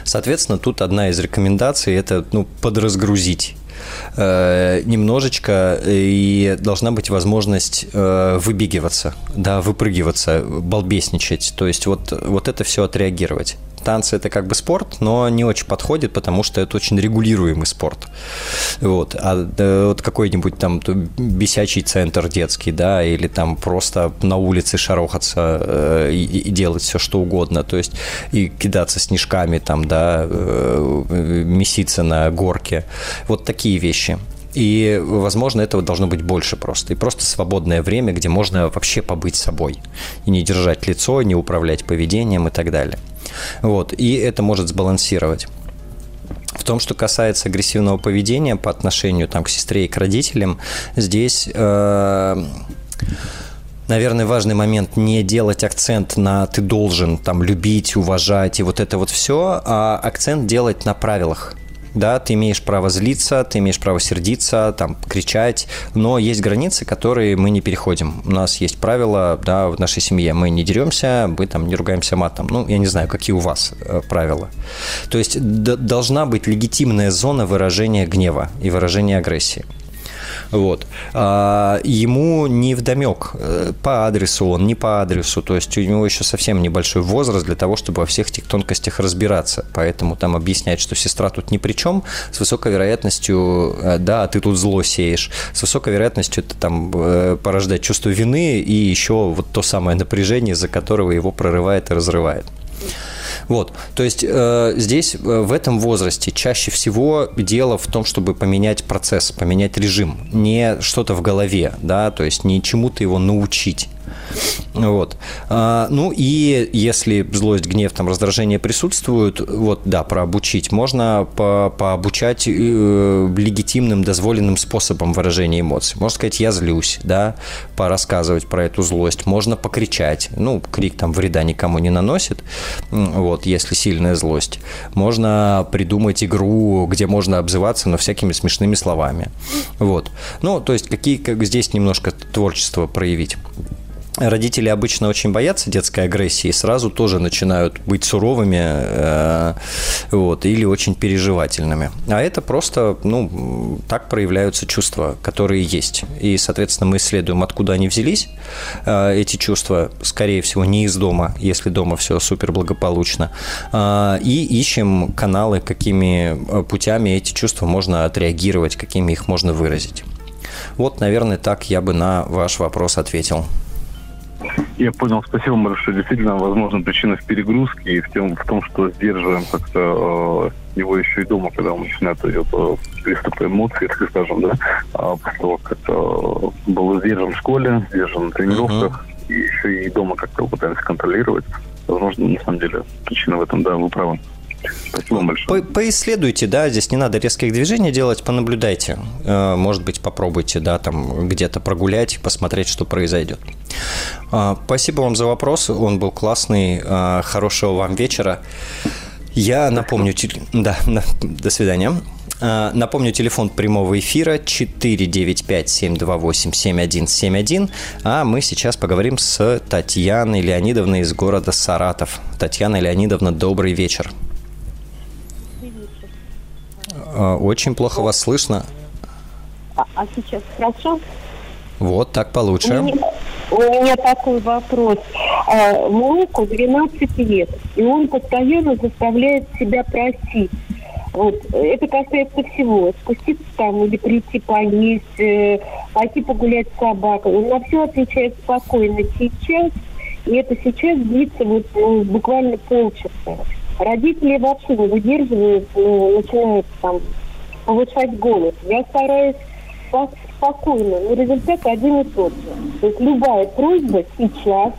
Соответственно, тут одна из рекомендаций – это ну, подразгрузить э, немножечко, и должна быть возможность э, выбегиваться, да, выпрыгиваться, балбесничать. То есть вот, вот это все отреагировать танцы это как бы спорт, но не очень подходит, потому что это очень регулируемый спорт. Вот. А вот какой-нибудь там бесячий центр детский, да, или там просто на улице шарохаться э, и, делать все что угодно, то есть и кидаться снежками там, да, э, меситься на горке. Вот такие вещи. И, возможно, этого должно быть больше просто. И просто свободное время, где можно вообще побыть собой. И не держать лицо, не управлять поведением и так далее. Вот. И это может сбалансировать. В том, что касается агрессивного поведения по отношению там, к сестре и к родителям, здесь, э, наверное, важный момент не делать акцент на «ты должен там, любить, уважать» и вот это вот все, а акцент делать на правилах да, ты имеешь право злиться, ты имеешь право сердиться, там, кричать, но есть границы, которые мы не переходим. У нас есть правила, да, в нашей семье. Мы не деремся, мы там не ругаемся матом. Ну, я не знаю, какие у вас э, правила. То есть должна быть легитимная зона выражения гнева и выражения агрессии. Вот. А, ему не вдомек, э, по адресу он, не по адресу. То есть у него еще совсем небольшой возраст для того, чтобы во всех этих тонкостях разбираться. Поэтому там объяснять, что сестра тут ни при чем, с высокой вероятностью, э, да, ты тут зло сеешь, с высокой вероятностью это там э, порождает чувство вины и еще вот то самое напряжение, из-за которого его прорывает и разрывает. Вот, то есть э, здесь, э, в этом возрасте, чаще всего дело в том, чтобы поменять процесс, поменять режим, не что-то в голове, да, то есть не чему-то его научить. Вот. А, ну и если злость, гнев, там, раздражение присутствуют, вот, да, прообучить. Можно по пообучать э, легитимным, дозволенным способом выражения эмоций. Можно сказать, я злюсь, да, порассказывать про эту злость. Можно покричать. Ну, крик там вреда никому не наносит, вот, если сильная злость. Можно придумать игру, где можно обзываться, но всякими смешными словами. Вот. Ну, то есть, какие, как здесь немножко творчество проявить. Родители обычно очень боятся детской агрессии и сразу тоже начинают быть суровыми э, вот, или очень переживательными. А это просто, ну, так проявляются чувства, которые есть. И, соответственно, мы исследуем, откуда они взялись. Э, эти чувства, скорее всего, не из дома, если дома все супер благополучно. Э, и ищем каналы, какими путями эти чувства можно отреагировать, какими их можно выразить. Вот, наверное, так я бы на ваш вопрос ответил. Я понял, спасибо большое. Действительно, возможно, причина в перегрузке и в, тем, в том, что сдерживаем как-то э, его еще и дома, когда он начинает идет э, приступ эмоций, так скажем, да, а после того, как э, был сдержан в школе, сдержан на тренировках, uh-huh. и еще и дома как-то пытаемся контролировать. Возможно, на самом деле, причина в этом, да, вы правы. Спасибо большое. По поисследуйте, да, здесь не надо резких движений делать, понаблюдайте. Э, может быть, попробуйте, да, там где-то прогулять, посмотреть, что произойдет. А, спасибо вам за вопрос, он был классный. А, хорошего вам вечера. Я напомню, да, до свидания. Напомню, телефон прямого эфира 495-728-7171. А мы сейчас поговорим с Татьяной Леонидовной из города Саратов. Татьяна Леонидовна, добрый вечер. А, очень плохо вас слышно. А, а сейчас хорошо? Вот, так получше. У меня, у меня такой вопрос. А, внуку 12 лет, и он постоянно заставляет себя просить. Вот. Это касается всего. Спуститься там или прийти поесть, э, пойти погулять с собакой. Он на все отвечает спокойно сейчас. И это сейчас длится вот, ну, буквально полчаса. Родители вообще не выдерживают, ну, начинают там повышать голос. Я стараюсь спокойно, но результат один и тот же. То есть любая просьба сейчас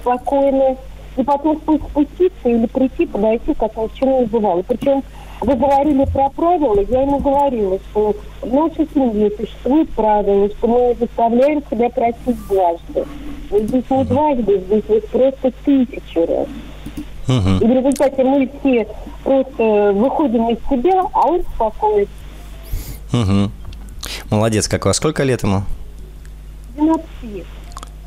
спокойно, и потом спуститься или прийти, подойти, как ни в чем не. Причем вы говорили про правила, я ему говорила, что в нашей семье существуют правила, что мы заставляем себя просить дважды. Здесь не дважды, здесь вот просто тысячу раз. Угу. И в результате мы все просто выходим из себя, а он успокоится. Угу. Молодец, как у вас. Сколько лет ему? 12 лет.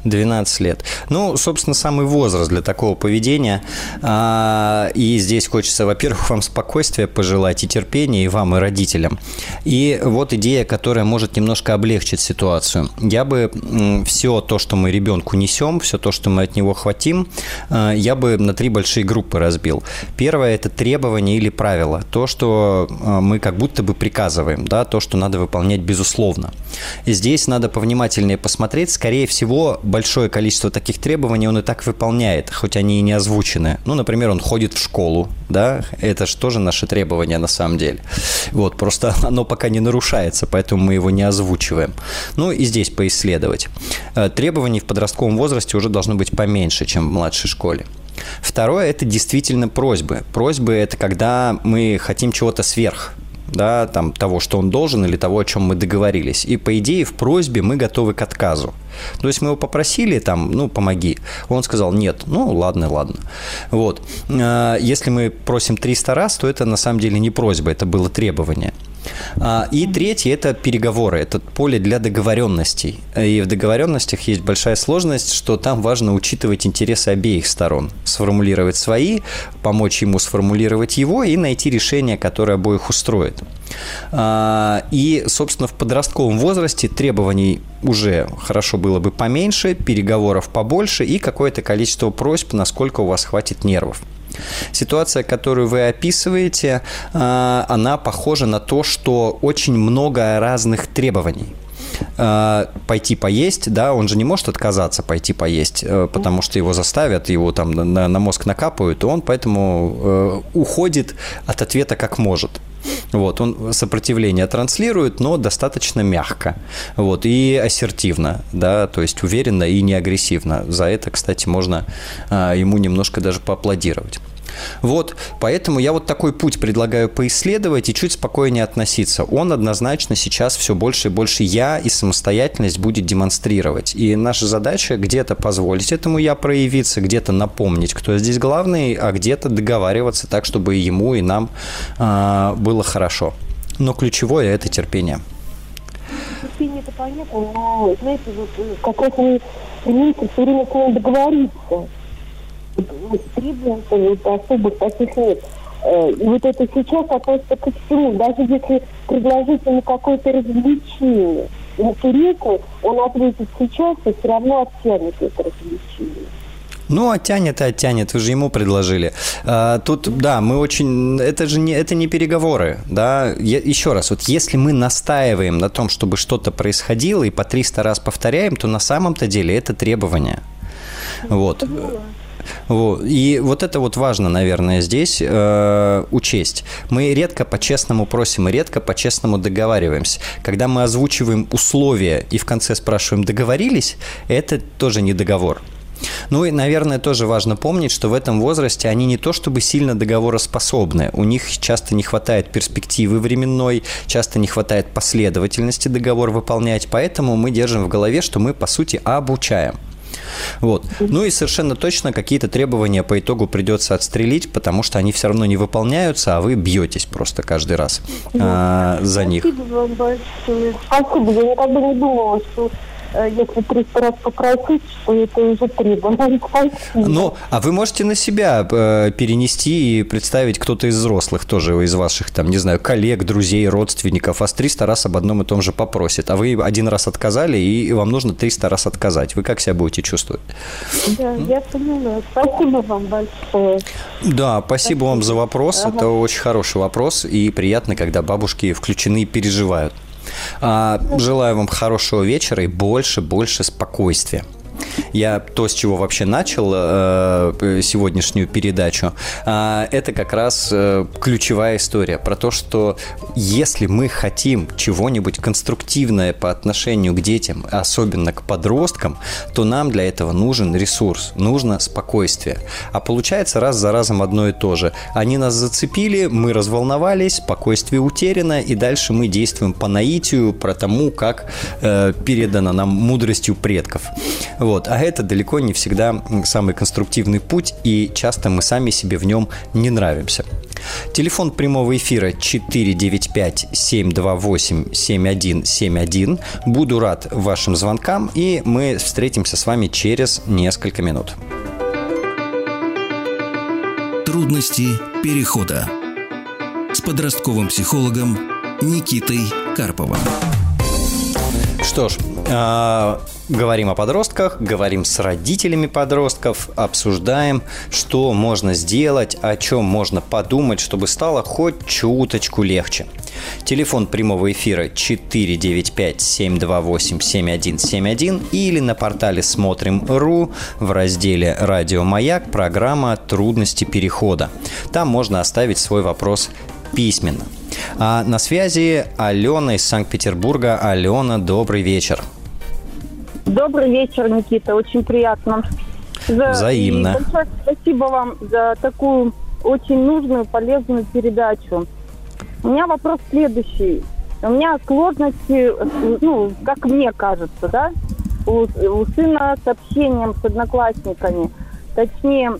12 лет. Ну, собственно, самый возраст для такого поведения. А, и здесь хочется, во-первых, вам спокойствия пожелать и терпения и вам, и родителям. И вот идея, которая может немножко облегчить ситуацию. Я бы все то, что мы ребенку несем, все то, что мы от него хватим, а, я бы на три большие группы разбил. Первое – это требование или правило. То, что а, мы как будто бы приказываем, да, то, что надо выполнять безусловно. И здесь надо повнимательнее посмотреть. Скорее всего, большое количество таких требований он и так выполняет, хоть они и не озвучены. Ну, например, он ходит в школу, да, это же тоже наши требования на самом деле. Вот, просто оно пока не нарушается, поэтому мы его не озвучиваем. Ну, и здесь поисследовать. Э, требований в подростковом возрасте уже должно быть поменьше, чем в младшей школе. Второе – это действительно просьбы. Просьбы – это когда мы хотим чего-то сверх да, там, того, что он должен, или того, о чем мы договорились. И, по идее, в просьбе мы готовы к отказу. То есть мы его попросили, там, ну, помоги. Он сказал, нет, ну, ладно, ладно. Вот. А, если мы просим 300 раз, то это на самом деле не просьба, это было требование. А, и третье – это переговоры, это поле для договоренностей. И в договоренностях есть большая сложность, что там важно учитывать интересы обеих сторон, сформулировать свои, помочь ему сформулировать его и найти решение, которое обоих устроит. А, и, собственно, в подростковом возрасте требований уже хорошо было бы поменьше, переговоров побольше и какое-то количество просьб, насколько у вас хватит нервов. Ситуация, которую вы описываете, а, она похожа на то, что очень много разных требований а, пойти поесть, да, он же не может отказаться пойти поесть, э, потому что его заставят, его там на, на мозг накапают, и он поэтому э, уходит от ответа как может. Вот, он сопротивление транслирует, но достаточно мягко вот, и ассертивно, да, то есть уверенно и не агрессивно. За это, кстати, можно а, ему немножко даже поаплодировать. Вот, поэтому я вот такой путь предлагаю поисследовать и чуть спокойнее относиться. Он однозначно сейчас все больше и больше я и самостоятельность будет демонстрировать. И наша задача где-то позволить этому я проявиться, где-то напомнить, кто здесь главный, а где-то договариваться так, чтобы ему и нам э, было хорошо. Но ключевое – это терпение. Терпение – это понятно, но, знаете, вот как раз мы стремимся все время с договориться требований вот, особых таких нет. Э, и вот это сейчас относится ко всему. Даже если предложить ему какое-то развлечение, интересно, он ответит сейчас и все равно оттянет это развлечение. Ну, оттянет и оттянет, вы же ему предложили. А, тут, да, мы очень... Это же не, это не переговоры, да. Я, еще раз, вот если мы настаиваем на том, чтобы что-то происходило и по 300 раз повторяем, то на самом-то деле это требование. Вот. Вот. И вот это вот важно, наверное, здесь э, учесть. Мы редко по-честному просим и редко по-честному договариваемся. Когда мы озвучиваем условия и в конце спрашиваем, договорились, это тоже не договор. Ну и, наверное, тоже важно помнить, что в этом возрасте они не то чтобы сильно договороспособны. У них часто не хватает перспективы временной, часто не хватает последовательности договор выполнять, поэтому мы держим в голове, что мы, по сути, обучаем. Вот. Ну и совершенно точно какие-то требования по итогу придется отстрелить, потому что они все равно не выполняются, а вы бьетесь просто каждый раз а, за них. Спасибо вам большое. Спасибо. Я никогда не думала, что если 300 раз попросить, что это уже требование. Ну, а вы можете на себя э, перенести и представить кто-то из взрослых тоже, из ваших, там, не знаю, коллег, друзей, родственников, вас 300 раз об одном и том же попросит, а вы один раз отказали, и вам нужно 300 раз отказать. Вы как себя будете чувствовать? Да, я поняла. Спасибо вам большое. Да, спасибо, спасибо. вам за вопрос. Ага. Это очень хороший вопрос, и приятно, когда бабушки включены и переживают. А, желаю вам хорошего вечера и больше, больше спокойствия. Я то, с чего вообще начал э, сегодняшнюю передачу, э, это как раз э, ключевая история про то, что если мы хотим чего-нибудь конструктивное по отношению к детям, особенно к подросткам, то нам для этого нужен ресурс, нужно спокойствие. А получается раз за разом одно и то же. Они нас зацепили, мы разволновались, спокойствие утеряно, и дальше мы действуем по наитию, про тому, как э, передано нам мудростью предков. Вот. А это далеко не всегда самый конструктивный путь, и часто мы сами себе в нем не нравимся. Телефон прямого эфира 495-728-7171. Буду рад вашим звонкам, и мы встретимся с вами через несколько минут. Трудности перехода с подростковым психологом Никитой Карповым. Что ж, а, говорим о подростках, говорим с родителями подростков, обсуждаем, что можно сделать, о чем можно подумать, чтобы стало хоть чуточку легче. Телефон прямого эфира 495-728-7171 или на портале Смотрим.ру в разделе «Радио Маяк» программа «Трудности перехода». Там можно оставить свой вопрос письменно. А на связи Алена из Санкт-Петербурга. Алена, добрый вечер. Добрый вечер, Никита. Очень приятно. За... Взаимно. И большое спасибо вам за такую очень нужную, полезную передачу. У меня вопрос следующий. У меня сложности, ну, как мне кажется, да, у, у сына с общением с одноклассниками. Точнее,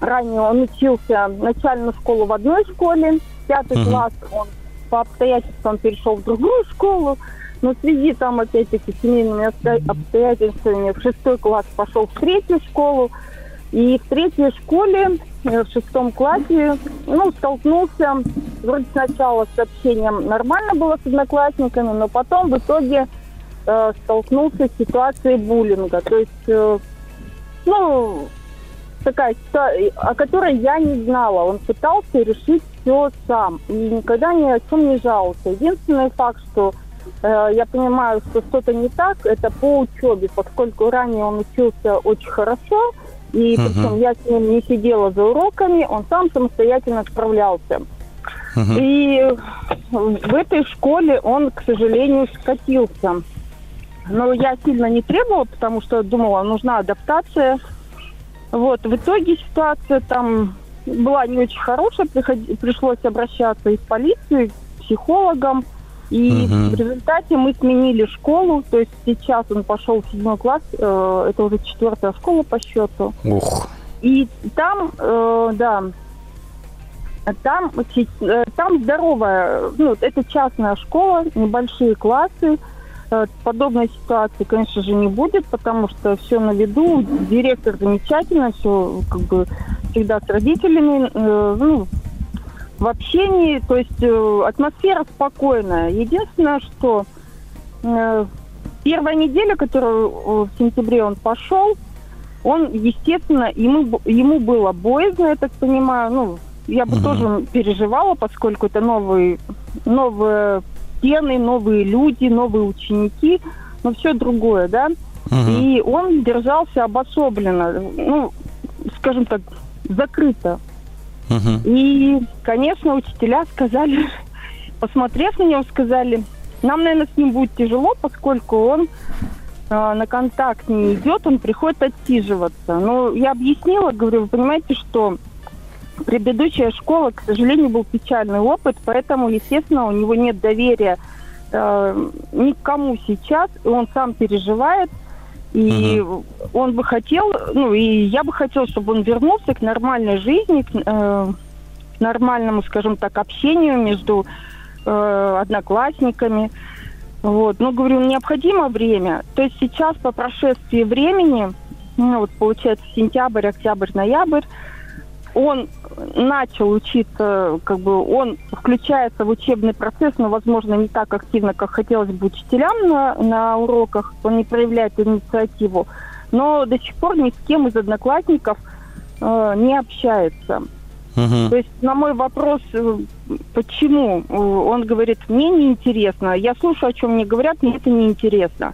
ранее он учился в начальную школу в одной школе, пятый угу. класс он по обстоятельствам перешел в другую школу, но в связи там, опять-таки, семейными обстоятельствами в шестой класс пошел в третью школу. И в третьей школе, э, в шестом классе, ну, столкнулся, вроде сначала с общением нормально было с одноклассниками, но потом в итоге э, столкнулся с ситуацией буллинга. То есть, э, ну, такая ситуация, о которой я не знала. Он пытался решить все сам и никогда ни о чем не жаловался. Единственный факт, что я понимаю, что что-то не так, это по учебе, поскольку ранее он учился очень хорошо, и причем я с ним не сидела за уроками, он сам самостоятельно справлялся. Uh-huh. И в этой школе он, к сожалению, скатился. Но я сильно не требовала, потому что думала, нужна адаптация. Вот, в итоге ситуация там была не очень хорошая, приход... пришлось обращаться и в полицию, и к психологам. И угу. в результате мы сменили школу, то есть сейчас он пошел в седьмой класс, э, это уже четвертая школа по счету. Ух. И там, э, да, там, э, там здоровая, ну, это частная школа, небольшие классы, Э, подобной ситуации, конечно же, не будет, потому что все на виду, директор замечательно, все как бы всегда с родителями, э, ну, в общении, то есть э, атмосфера спокойная. Единственное, что э, первая неделя, которую в сентябре он пошел, он, естественно, ему, ему было боязно, я так понимаю, ну, я бы угу. тоже переживала, поскольку это новый, новая стены, новые люди, новые ученики, но все другое, да. Угу. И он держался обособленно, ну, скажем так, закрыто. Угу. И, конечно, учителя сказали, посмотрев на него, сказали, нам, наверное, с ним будет тяжело, поскольку он э, на контакт не идет, он приходит отсиживаться. Но я объяснила, говорю, вы понимаете, что предыдущая школа, к сожалению, был печальный опыт, поэтому, естественно, у него нет доверия э, никому сейчас, и он сам переживает, и угу. он бы хотел, ну, и я бы хотела, чтобы он вернулся к нормальной жизни, к э, нормальному, скажем так, общению между э, одноклассниками. Вот. Но, говорю, необходимо время. То есть сейчас, по прошествии времени, ну, вот получается сентябрь, октябрь, ноябрь, он начал учиться, как бы он включается в учебный процесс, но, возможно, не так активно, как хотелось бы учителям на, на уроках, он не проявляет инициативу, но до сих пор ни с кем из одноклассников э, не общается. Угу. То есть на мой вопрос, э, почему, э, он говорит, мне неинтересно, я слушаю, о чем мне говорят, мне это неинтересно.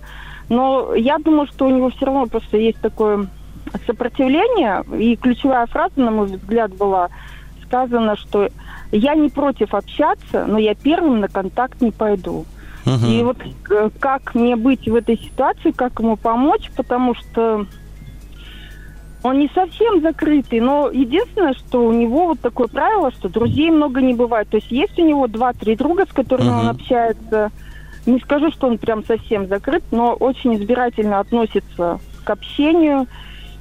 Но я думаю, что у него все равно просто есть такое сопротивление, и ключевая фраза, на мой взгляд, была сказана, что я не против общаться, но я первым на контакт не пойду. Угу. И вот э, как мне быть в этой ситуации, как ему помочь, потому что он не совсем закрытый, но единственное, что у него вот такое правило, что друзей много не бывает. То есть есть у него два-три друга, с которыми uh он общается. Не скажу, что он прям совсем закрыт, но очень избирательно относится к общению.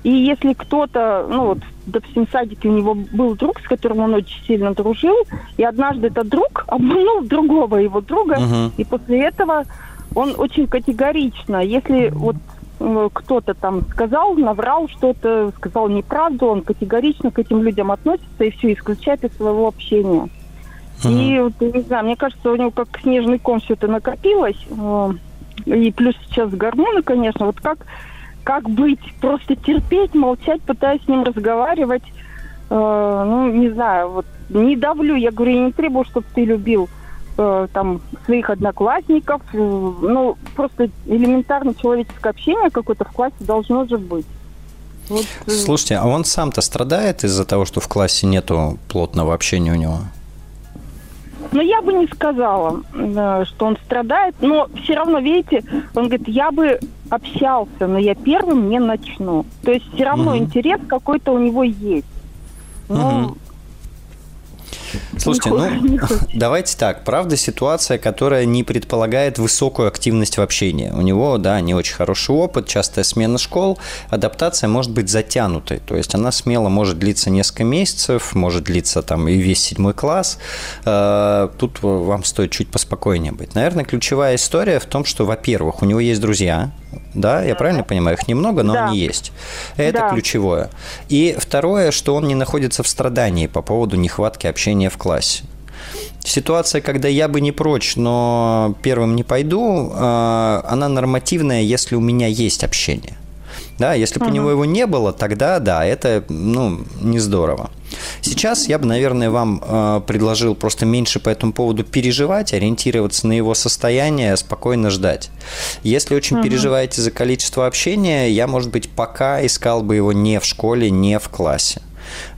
И если кто-то, ну вот, допустим, в садике у него был друг, с которым он очень сильно дружил, и однажды этот друг обманул другого его друга, uh-huh. и после этого он очень категорично, если вот кто-то там сказал, наврал что-то, сказал неправду, он категорично к этим людям относится и все исключает из своего общения. Uh-huh. И вот, не знаю, мне кажется, у него как снежный ком все это накопилось. Э, и плюс сейчас гормоны, конечно, вот как как быть? Просто терпеть, молчать, пытаясь с ним разговаривать. Э, ну, не знаю, вот не давлю. Я говорю, я не требую, чтобы ты любил э, там своих одноклассников. Э, ну, просто элементарно человеческое общение какое-то в классе должно же быть. Вот. Э, Слушайте, а он сам-то страдает из-за того, что в классе нету плотного общения у него? Ну, я бы не сказала, что он страдает, но все равно, видите, он говорит, я бы общался, но я первым не начну. То есть все равно угу. интерес какой-то у него есть. Но угу. Слушайте, ну, давайте так. Правда, ситуация, которая не предполагает высокую активность в общении. У него, да, не очень хороший опыт, частая смена школ, адаптация может быть затянутой. То есть она смело может длиться несколько месяцев, может длиться там и весь седьмой класс. Э, тут вам стоит чуть поспокойнее быть. Наверное, ключевая история в том, что, во-первых, у него есть друзья, да, я правильно понимаю, их немного, но да. они есть. Это да. ключевое. И второе, что он не находится в страдании по поводу нехватки общения в классе. Ситуация, когда я бы не прочь, но первым не пойду, э, она нормативная, если у меня есть общение. Да, если бы угу. у него его не было, тогда да, это ну, не здорово. Сейчас я бы, наверное, вам э, предложил просто меньше по этому поводу переживать, ориентироваться на его состояние, спокойно ждать. Если очень угу. переживаете за количество общения, я, может быть, пока искал бы его не в школе, не в классе.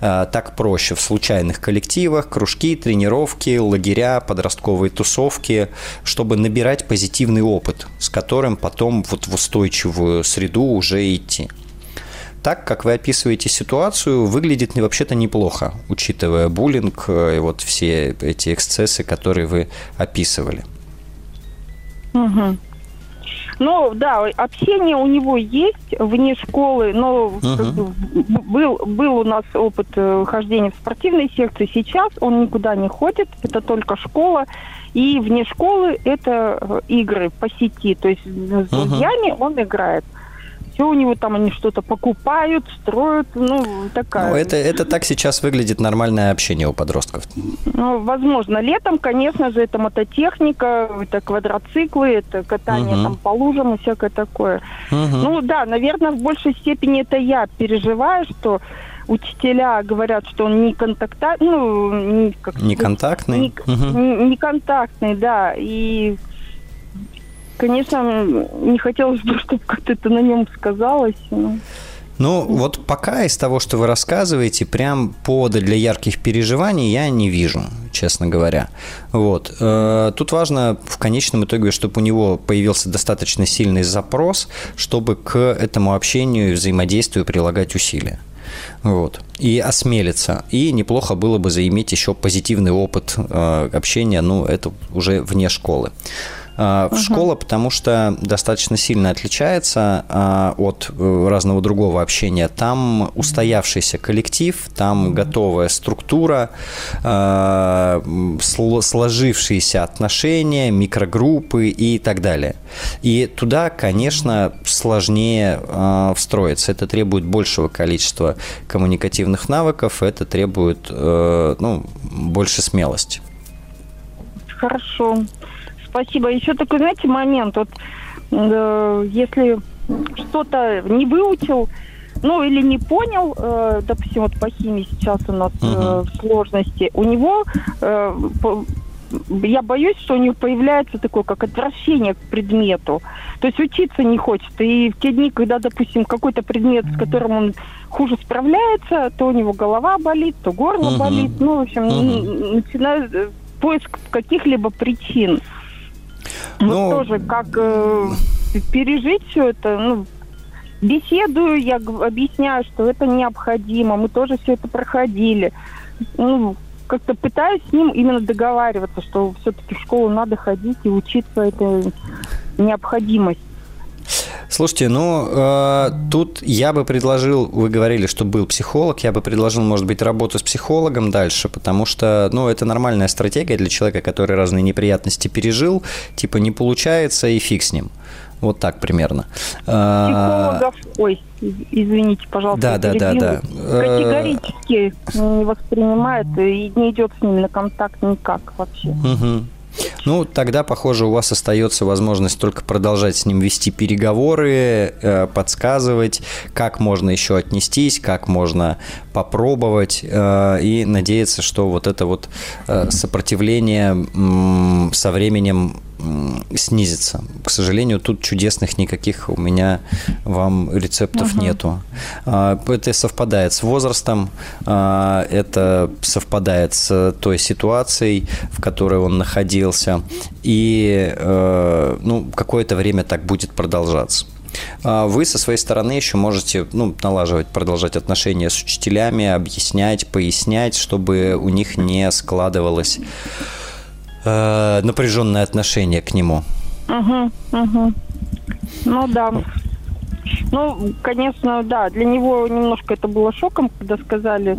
Э, так проще в случайных коллективах, кружки, тренировки, лагеря, подростковые тусовки, чтобы набирать позитивный опыт, с которым потом вот в устойчивую среду уже идти так, как вы описываете ситуацию, выглядит вообще-то неплохо, учитывая буллинг э, и вот все эти эксцессы, которые вы описывали. Угу. Ну, да, общение у него есть вне школы, но uh был, был у нас опыт э, хождения в спортивной секции. Сейчас он никуда не ходит, это только школа. И вне школы это э, игры по сети, то есть с друзьями uh он играет все у него там они что-то покупают, строят, ну, такая. Ну, это, это так сейчас выглядит нормальное общение у подростков. Ну, возможно. Летом, конечно же, это мототехника, это квадроциклы, это катание угу. там по лужам и всякое такое. Угу. Ну, да, наверное, в большей степени это я переживаю, что учителя говорят, что он не контакта, ну, не, как, не контактный, не, угу. не, не контактный, да, и конечно, не хотелось бы, чтобы как-то это на нем сказалось. Но... Ну, вот пока из того, что вы рассказываете, прям повода для ярких переживаний я не вижу, честно говоря. Вот. Э, тут важно в конечном итоге, чтобы у него появился достаточно сильный запрос, чтобы к этому общению и взаимодействию прилагать усилия. Вот. И осмелиться. И неплохо было бы заиметь еще позитивный опыт э, общения, ну, это уже вне школы uh школа, потому что достаточно сильно отличается а, от э, разного другого общения. Там устоявшийся коллектив, там готовая структура, а, сложившиеся отношения, микрогруппы и так далее. И туда, конечно, сложнее а, встроиться. Это требует большего количества коммуникативных навыков, это требует э, ну, больше смелости. Хорошо спасибо. Еще такой, знаете, момент. Вот э, если что-то не выучил, ну или не понял, э, допустим, вот по химии сейчас у нас э, сложности, у него э, по, я боюсь, что у него появляется такое, как отвращение к предмету. То есть учиться не хочет. И в те дни, когда, допустим, какой-то предмет, с которым он хуже справляется, то у него голова болит, то горло uh-huh. болит. Ну, в общем, uh-huh. начинает э, поиск каких-либо причин. Ну, вот тоже как э, пережить все это, ну, беседую, я объясняю, что это необходимо, мы тоже все это проходили. Ну, как-то пытаюсь с ним именно договариваться, что все-таки в школу надо ходить и учиться, это необходимость. Слушайте, ну, э, тут я бы предложил, вы говорили, что был психолог, я бы предложил, может быть, работу с психологом дальше, потому что, ну, это нормальная стратегия для человека, который разные неприятности пережил, типа не получается и фиг с ним. Вот так примерно. А, Психологов, ой, извините, пожалуйста. Да, да, да, да. Категорически не воспринимает и не идет с ними на контакт никак вообще. Угу. Ну, тогда, похоже, у вас остается возможность только продолжать с ним вести переговоры, э, подсказывать, как можно еще отнестись, как можно попробовать э, и надеяться, что вот это вот э, сопротивление со временем снизится. К сожалению, тут чудесных никаких у меня вам рецептов угу. нету. А, это совпадает с возрастом, а, это совпадает с той ситуацией, в которой он находился, и э, ну, какое-то время так будет продолжаться. А вы со своей стороны еще можете ну, налаживать, продолжать отношения с учителями, объяснять, пояснять, чтобы у них не складывалось э, напряженное отношение к нему. Угу, угу. Ну да. Ну, конечно, да, для него немножко это было шоком, когда сказали,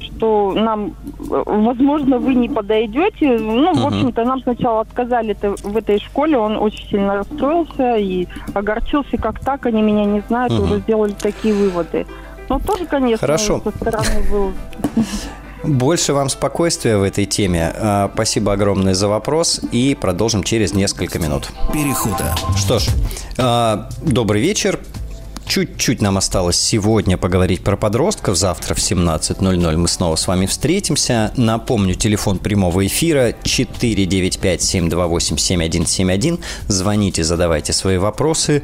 что нам, возможно, вы не подойдете. Ну, uh-huh. в общем-то, нам сначала отказали -то в этой школе, он очень сильно расстроился и огорчился, как так, они меня не знают, uh-huh. уже сделали такие выводы. Ну, тоже, конечно, Хорошо. со стороны был... Больше вам спокойствия в этой теме. А, спасибо огромное за вопрос и продолжим через несколько минут. Перехода. Что ж, а, добрый вечер. Чуть-чуть нам осталось сегодня поговорить про подростков. Завтра в 17.00 мы снова с вами встретимся. Напомню, телефон прямого эфира 495-728-7171. Звоните, задавайте свои вопросы.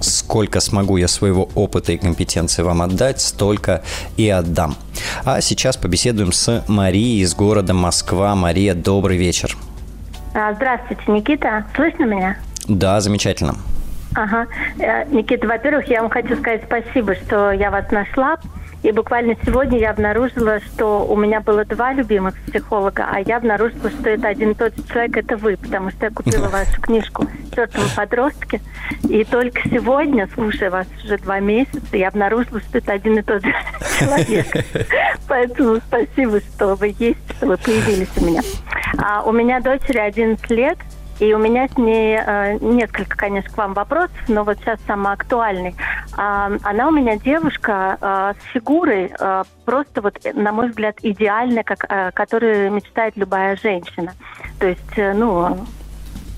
Сколько смогу я своего опыта и компетенции вам отдать, столько и отдам. А сейчас побеседуем с Марией из города Москва. Мария, добрый вечер. А, здравствуйте, Никита. Слышно меня? Да, замечательно. Ага. Э, Никита, во-первых, я вам хочу сказать спасибо, что я вас нашла. И буквально сегодня я обнаружила, что у меня было два любимых психолога, а я обнаружила, что это один и тот же человек, это вы, потому что я купила вашу книжку «Чертовы подростки». И только сегодня, слушая вас уже два месяца, я обнаружила, что это один и тот же человек. Поэтому спасибо, что вы есть, что вы появились у меня. А у меня дочери 11 лет, и у меня с ней э, несколько, конечно, к вам вопросов, но вот сейчас самый актуальный. Э, она у меня девушка э, с фигурой э, просто вот, на мой взгляд, идеальная, как, э, которую мечтает любая женщина. То есть, э, ну,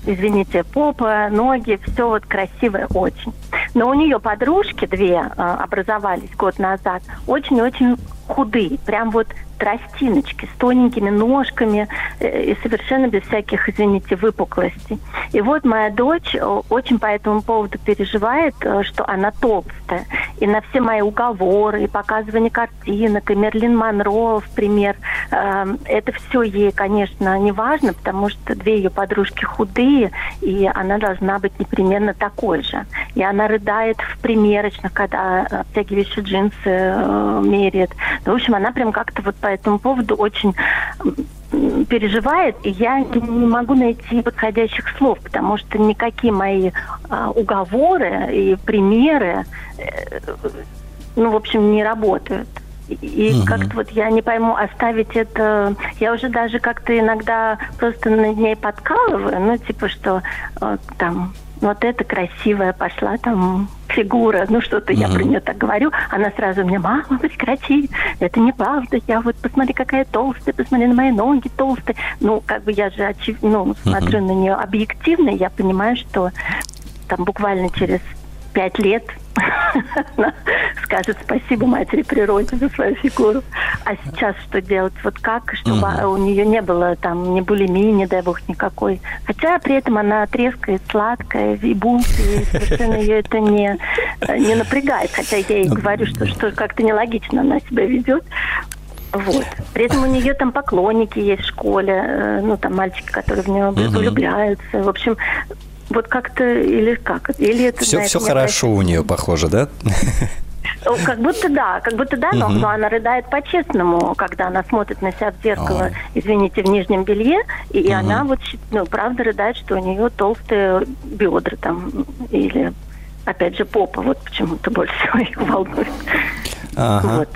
извините, попа, ноги, все вот красивое очень. Но у нее подружки две э, образовались год назад, очень-очень худые, прям вот тростиночки с тоненькими ножками э, и совершенно без всяких, извините, выпуклостей. И вот моя дочь э, очень по этому поводу переживает, э, что она толстая. И на все мои уговоры, и показывание картинок, и Мерлин Монро в пример, это все ей, конечно, не важно, потому что две ее подружки худые, и она должна быть непременно такой же. И она рыдает в примерочных, когда обтягивающие джинсы меряет. Ну, в общем, она прям как-то вот по этому поводу очень переживает, и я не могу найти подходящих слов, потому что никакие мои а, уговоры и примеры, э, ну, в общем, не работают. И угу. как-то вот я не пойму, оставить это... Я уже даже как-то иногда просто над ней подкалываю, ну, типа, что э, там вот это красивая пошла там фигура, ну что-то mm-hmm. я про нее так говорю, она сразу мне, мама, прекрати, это неправда, я вот посмотри, какая толстая, посмотри на мои ноги толстые. Ну, как бы я же очев... ну, смотрю mm-hmm. на нее объективно, я понимаю, что там буквально через пять лет скажет спасибо матери природе за свою фигуру. А сейчас что делать? Вот как, чтобы угу. у нее не было там ни булимии, не дай бог, никакой. Хотя при этом она трескает, сладкая, и булки, и совершенно ее это не, не напрягает. Хотя я ей говорю, что, что как-то нелогично она себя ведет. Вот. При этом у нее там поклонники есть в школе, э, ну, там мальчики, которые в нее влюбляются. В общем, вот как-то, или как? Или это, все все хорошо у нее, похоже, да? Как будто да, как будто да, но, угу. но она рыдает по-честному, когда она смотрит на себя в зеркало, Ой. извините, в нижнем белье, и, угу. она вот, ну, правда рыдает, что у нее толстые бедра там, или, опять же, попа, вот почему-то больше всего их волнует. Ага. Вот.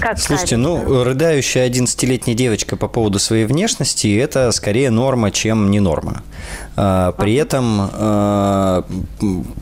Как Слушайте, ну, рыдающая 11-летняя девочка по поводу своей внешности – это скорее норма, чем не норма. А, при этом а,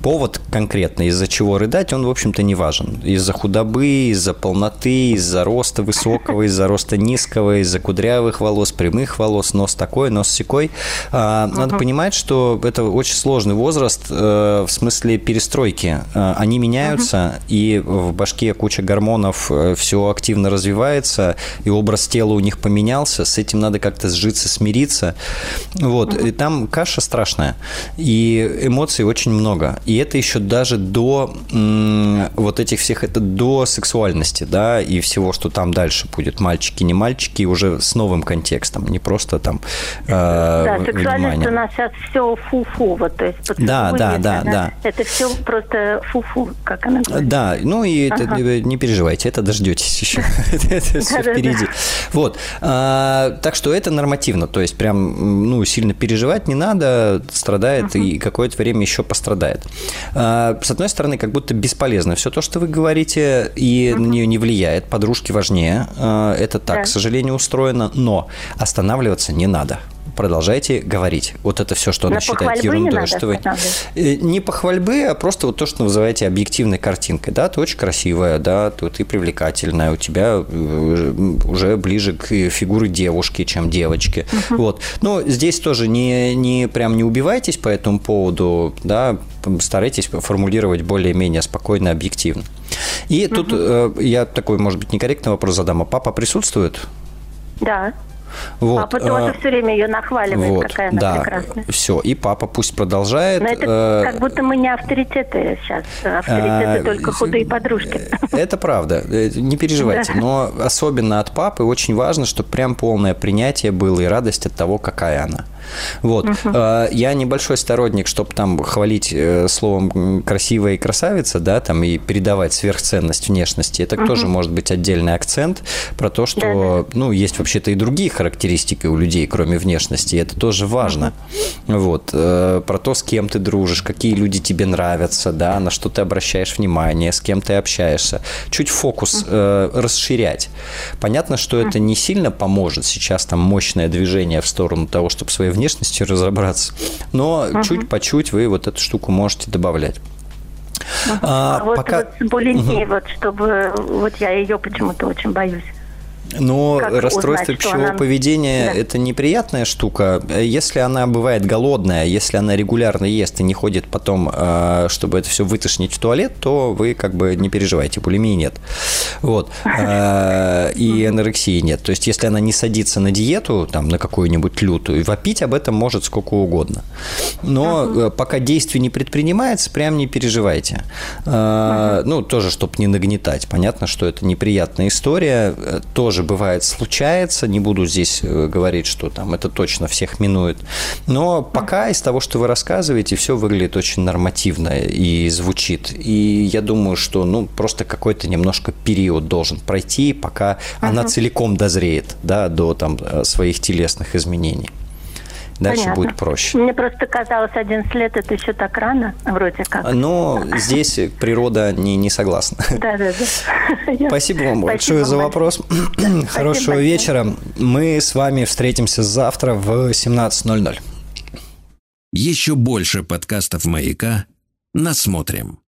повод конкретно, из-за чего рыдать, он, в общем-то, не важен. Из-за худобы, из-за полноты, из-за роста высокого, из-за роста низкого, из-за кудрявых волос, прямых волос, нос такой, нос секой. А, надо понимать, что это очень сложный возраст э, в смысле перестройки. Они меняются, и в башке куча гормонов, э, все активно развивается, и образ тела у них поменялся. С этим надо как-то сжиться, смириться. Вот. И там каша страшная. И эмоций очень много. И это еще даже до вот этих всех, это до сексуальности, да, и всего, что там дальше будет. Мальчики, не мальчики, уже с новым контекстом, не просто там э, Да, сексуальность внимание. у нас сейчас все фу-фу, вот, то есть да, да, да, да. Это все просто фу-фу, как она говорит. Да, ну и ага. это, не переживайте, это дождетесь еще. это все впереди. Вот. А, так что это нормативно, то есть прям, ну, сильно переживать не надо, страдает и какое-то время еще пострадает. А, с одной стороны, как будто бесполезно все то, что вы говорите, и на нее не влияет. Подружки важнее. А, это так, к сожалению, устроено, но останавливаться не надо продолжайте говорить. Вот это все, что она считает ерундой. что вы... Э, не похвальбы, а просто вот то, что называете объективной картинкой. Да, ты очень красивая, да, ты, ты привлекательная, у тебя э, уже ближе к фигуре девушки, чем девочки. Угу. Вот. Но здесь тоже не, не прям не убивайтесь по этому поводу, да, старайтесь формулировать более-менее спокойно, объективно. И угу. тут э, я такой, может быть, некорректный вопрос задам. А папа присутствует? Да. Вот. Папа тоже а, все время ее нахваливает, вот, какая она да, прекрасная. Все, и папа пусть продолжает. Но это э, как будто мы не авторитеты сейчас, авторитеты э, только худые подружки. Это правда, э, не переживайте. Да. Но особенно от папы очень важно, чтобы прям полное принятие было и радость от того, какая она. Вот. Угу. Я небольшой сторонник, чтобы там хвалить э, словом красивая и красавица, да, там и передавать сверхценность внешности. Это угу. тоже может быть отдельный акцент про то, что, да, ну, есть вообще-то и другие характеристики у людей, кроме внешности. Это тоже важно. Угу. Вот. Э, про то, с кем ты дружишь, какие люди тебе нравятся, да, на что ты обращаешь внимание, с кем ты общаешься. Чуть фокус э, расширять. Понятно, что это не сильно поможет сейчас там мощное движение в сторону того, чтобы свои внешностью разобраться. Но угу. чуть по чуть вы вот эту штуку можете добавлять. А, а вот, пока... вот с булимией, угу. вот чтобы вот я ее почему-то очень боюсь. Но как расстройство узнать, пищевого она... поведения да. это неприятная штука. Если она бывает голодная, если она регулярно ест и не ходит потом, а, чтобы это все вытошнить в туалет, то вы как бы не переживайте, булимии нет. Вот. А, и анорексии нет. То есть, если она не садится на диету, там, на какую-нибудь лютую, вопить об этом может сколько угодно. Но пока действий не предпринимается, прям не переживайте. А, ну, тоже, чтобы не нагнетать. Понятно, что это неприятная история. Тоже тоже бывает случается, не буду здесь э, говорить, что там это точно всех минует, но пока из того, что вы рассказываете, все выглядит очень нормативно и звучит. И я думаю, что ну просто какой-то немножко период должен пройти, пока uh-huh. она целиком дозреет, да, до там э, своих телесных изменений. Дальше Понятно. будет проще. Мне просто казалось, 11 лет это еще так рано, вроде как. Но здесь природа не, не согласна. Да, да, да. Спасибо вам большое за вопрос. Хорошего вечера. Мы с вами встретимся завтра в 17.00. Еще больше подкастов «Маяка» насмотрим.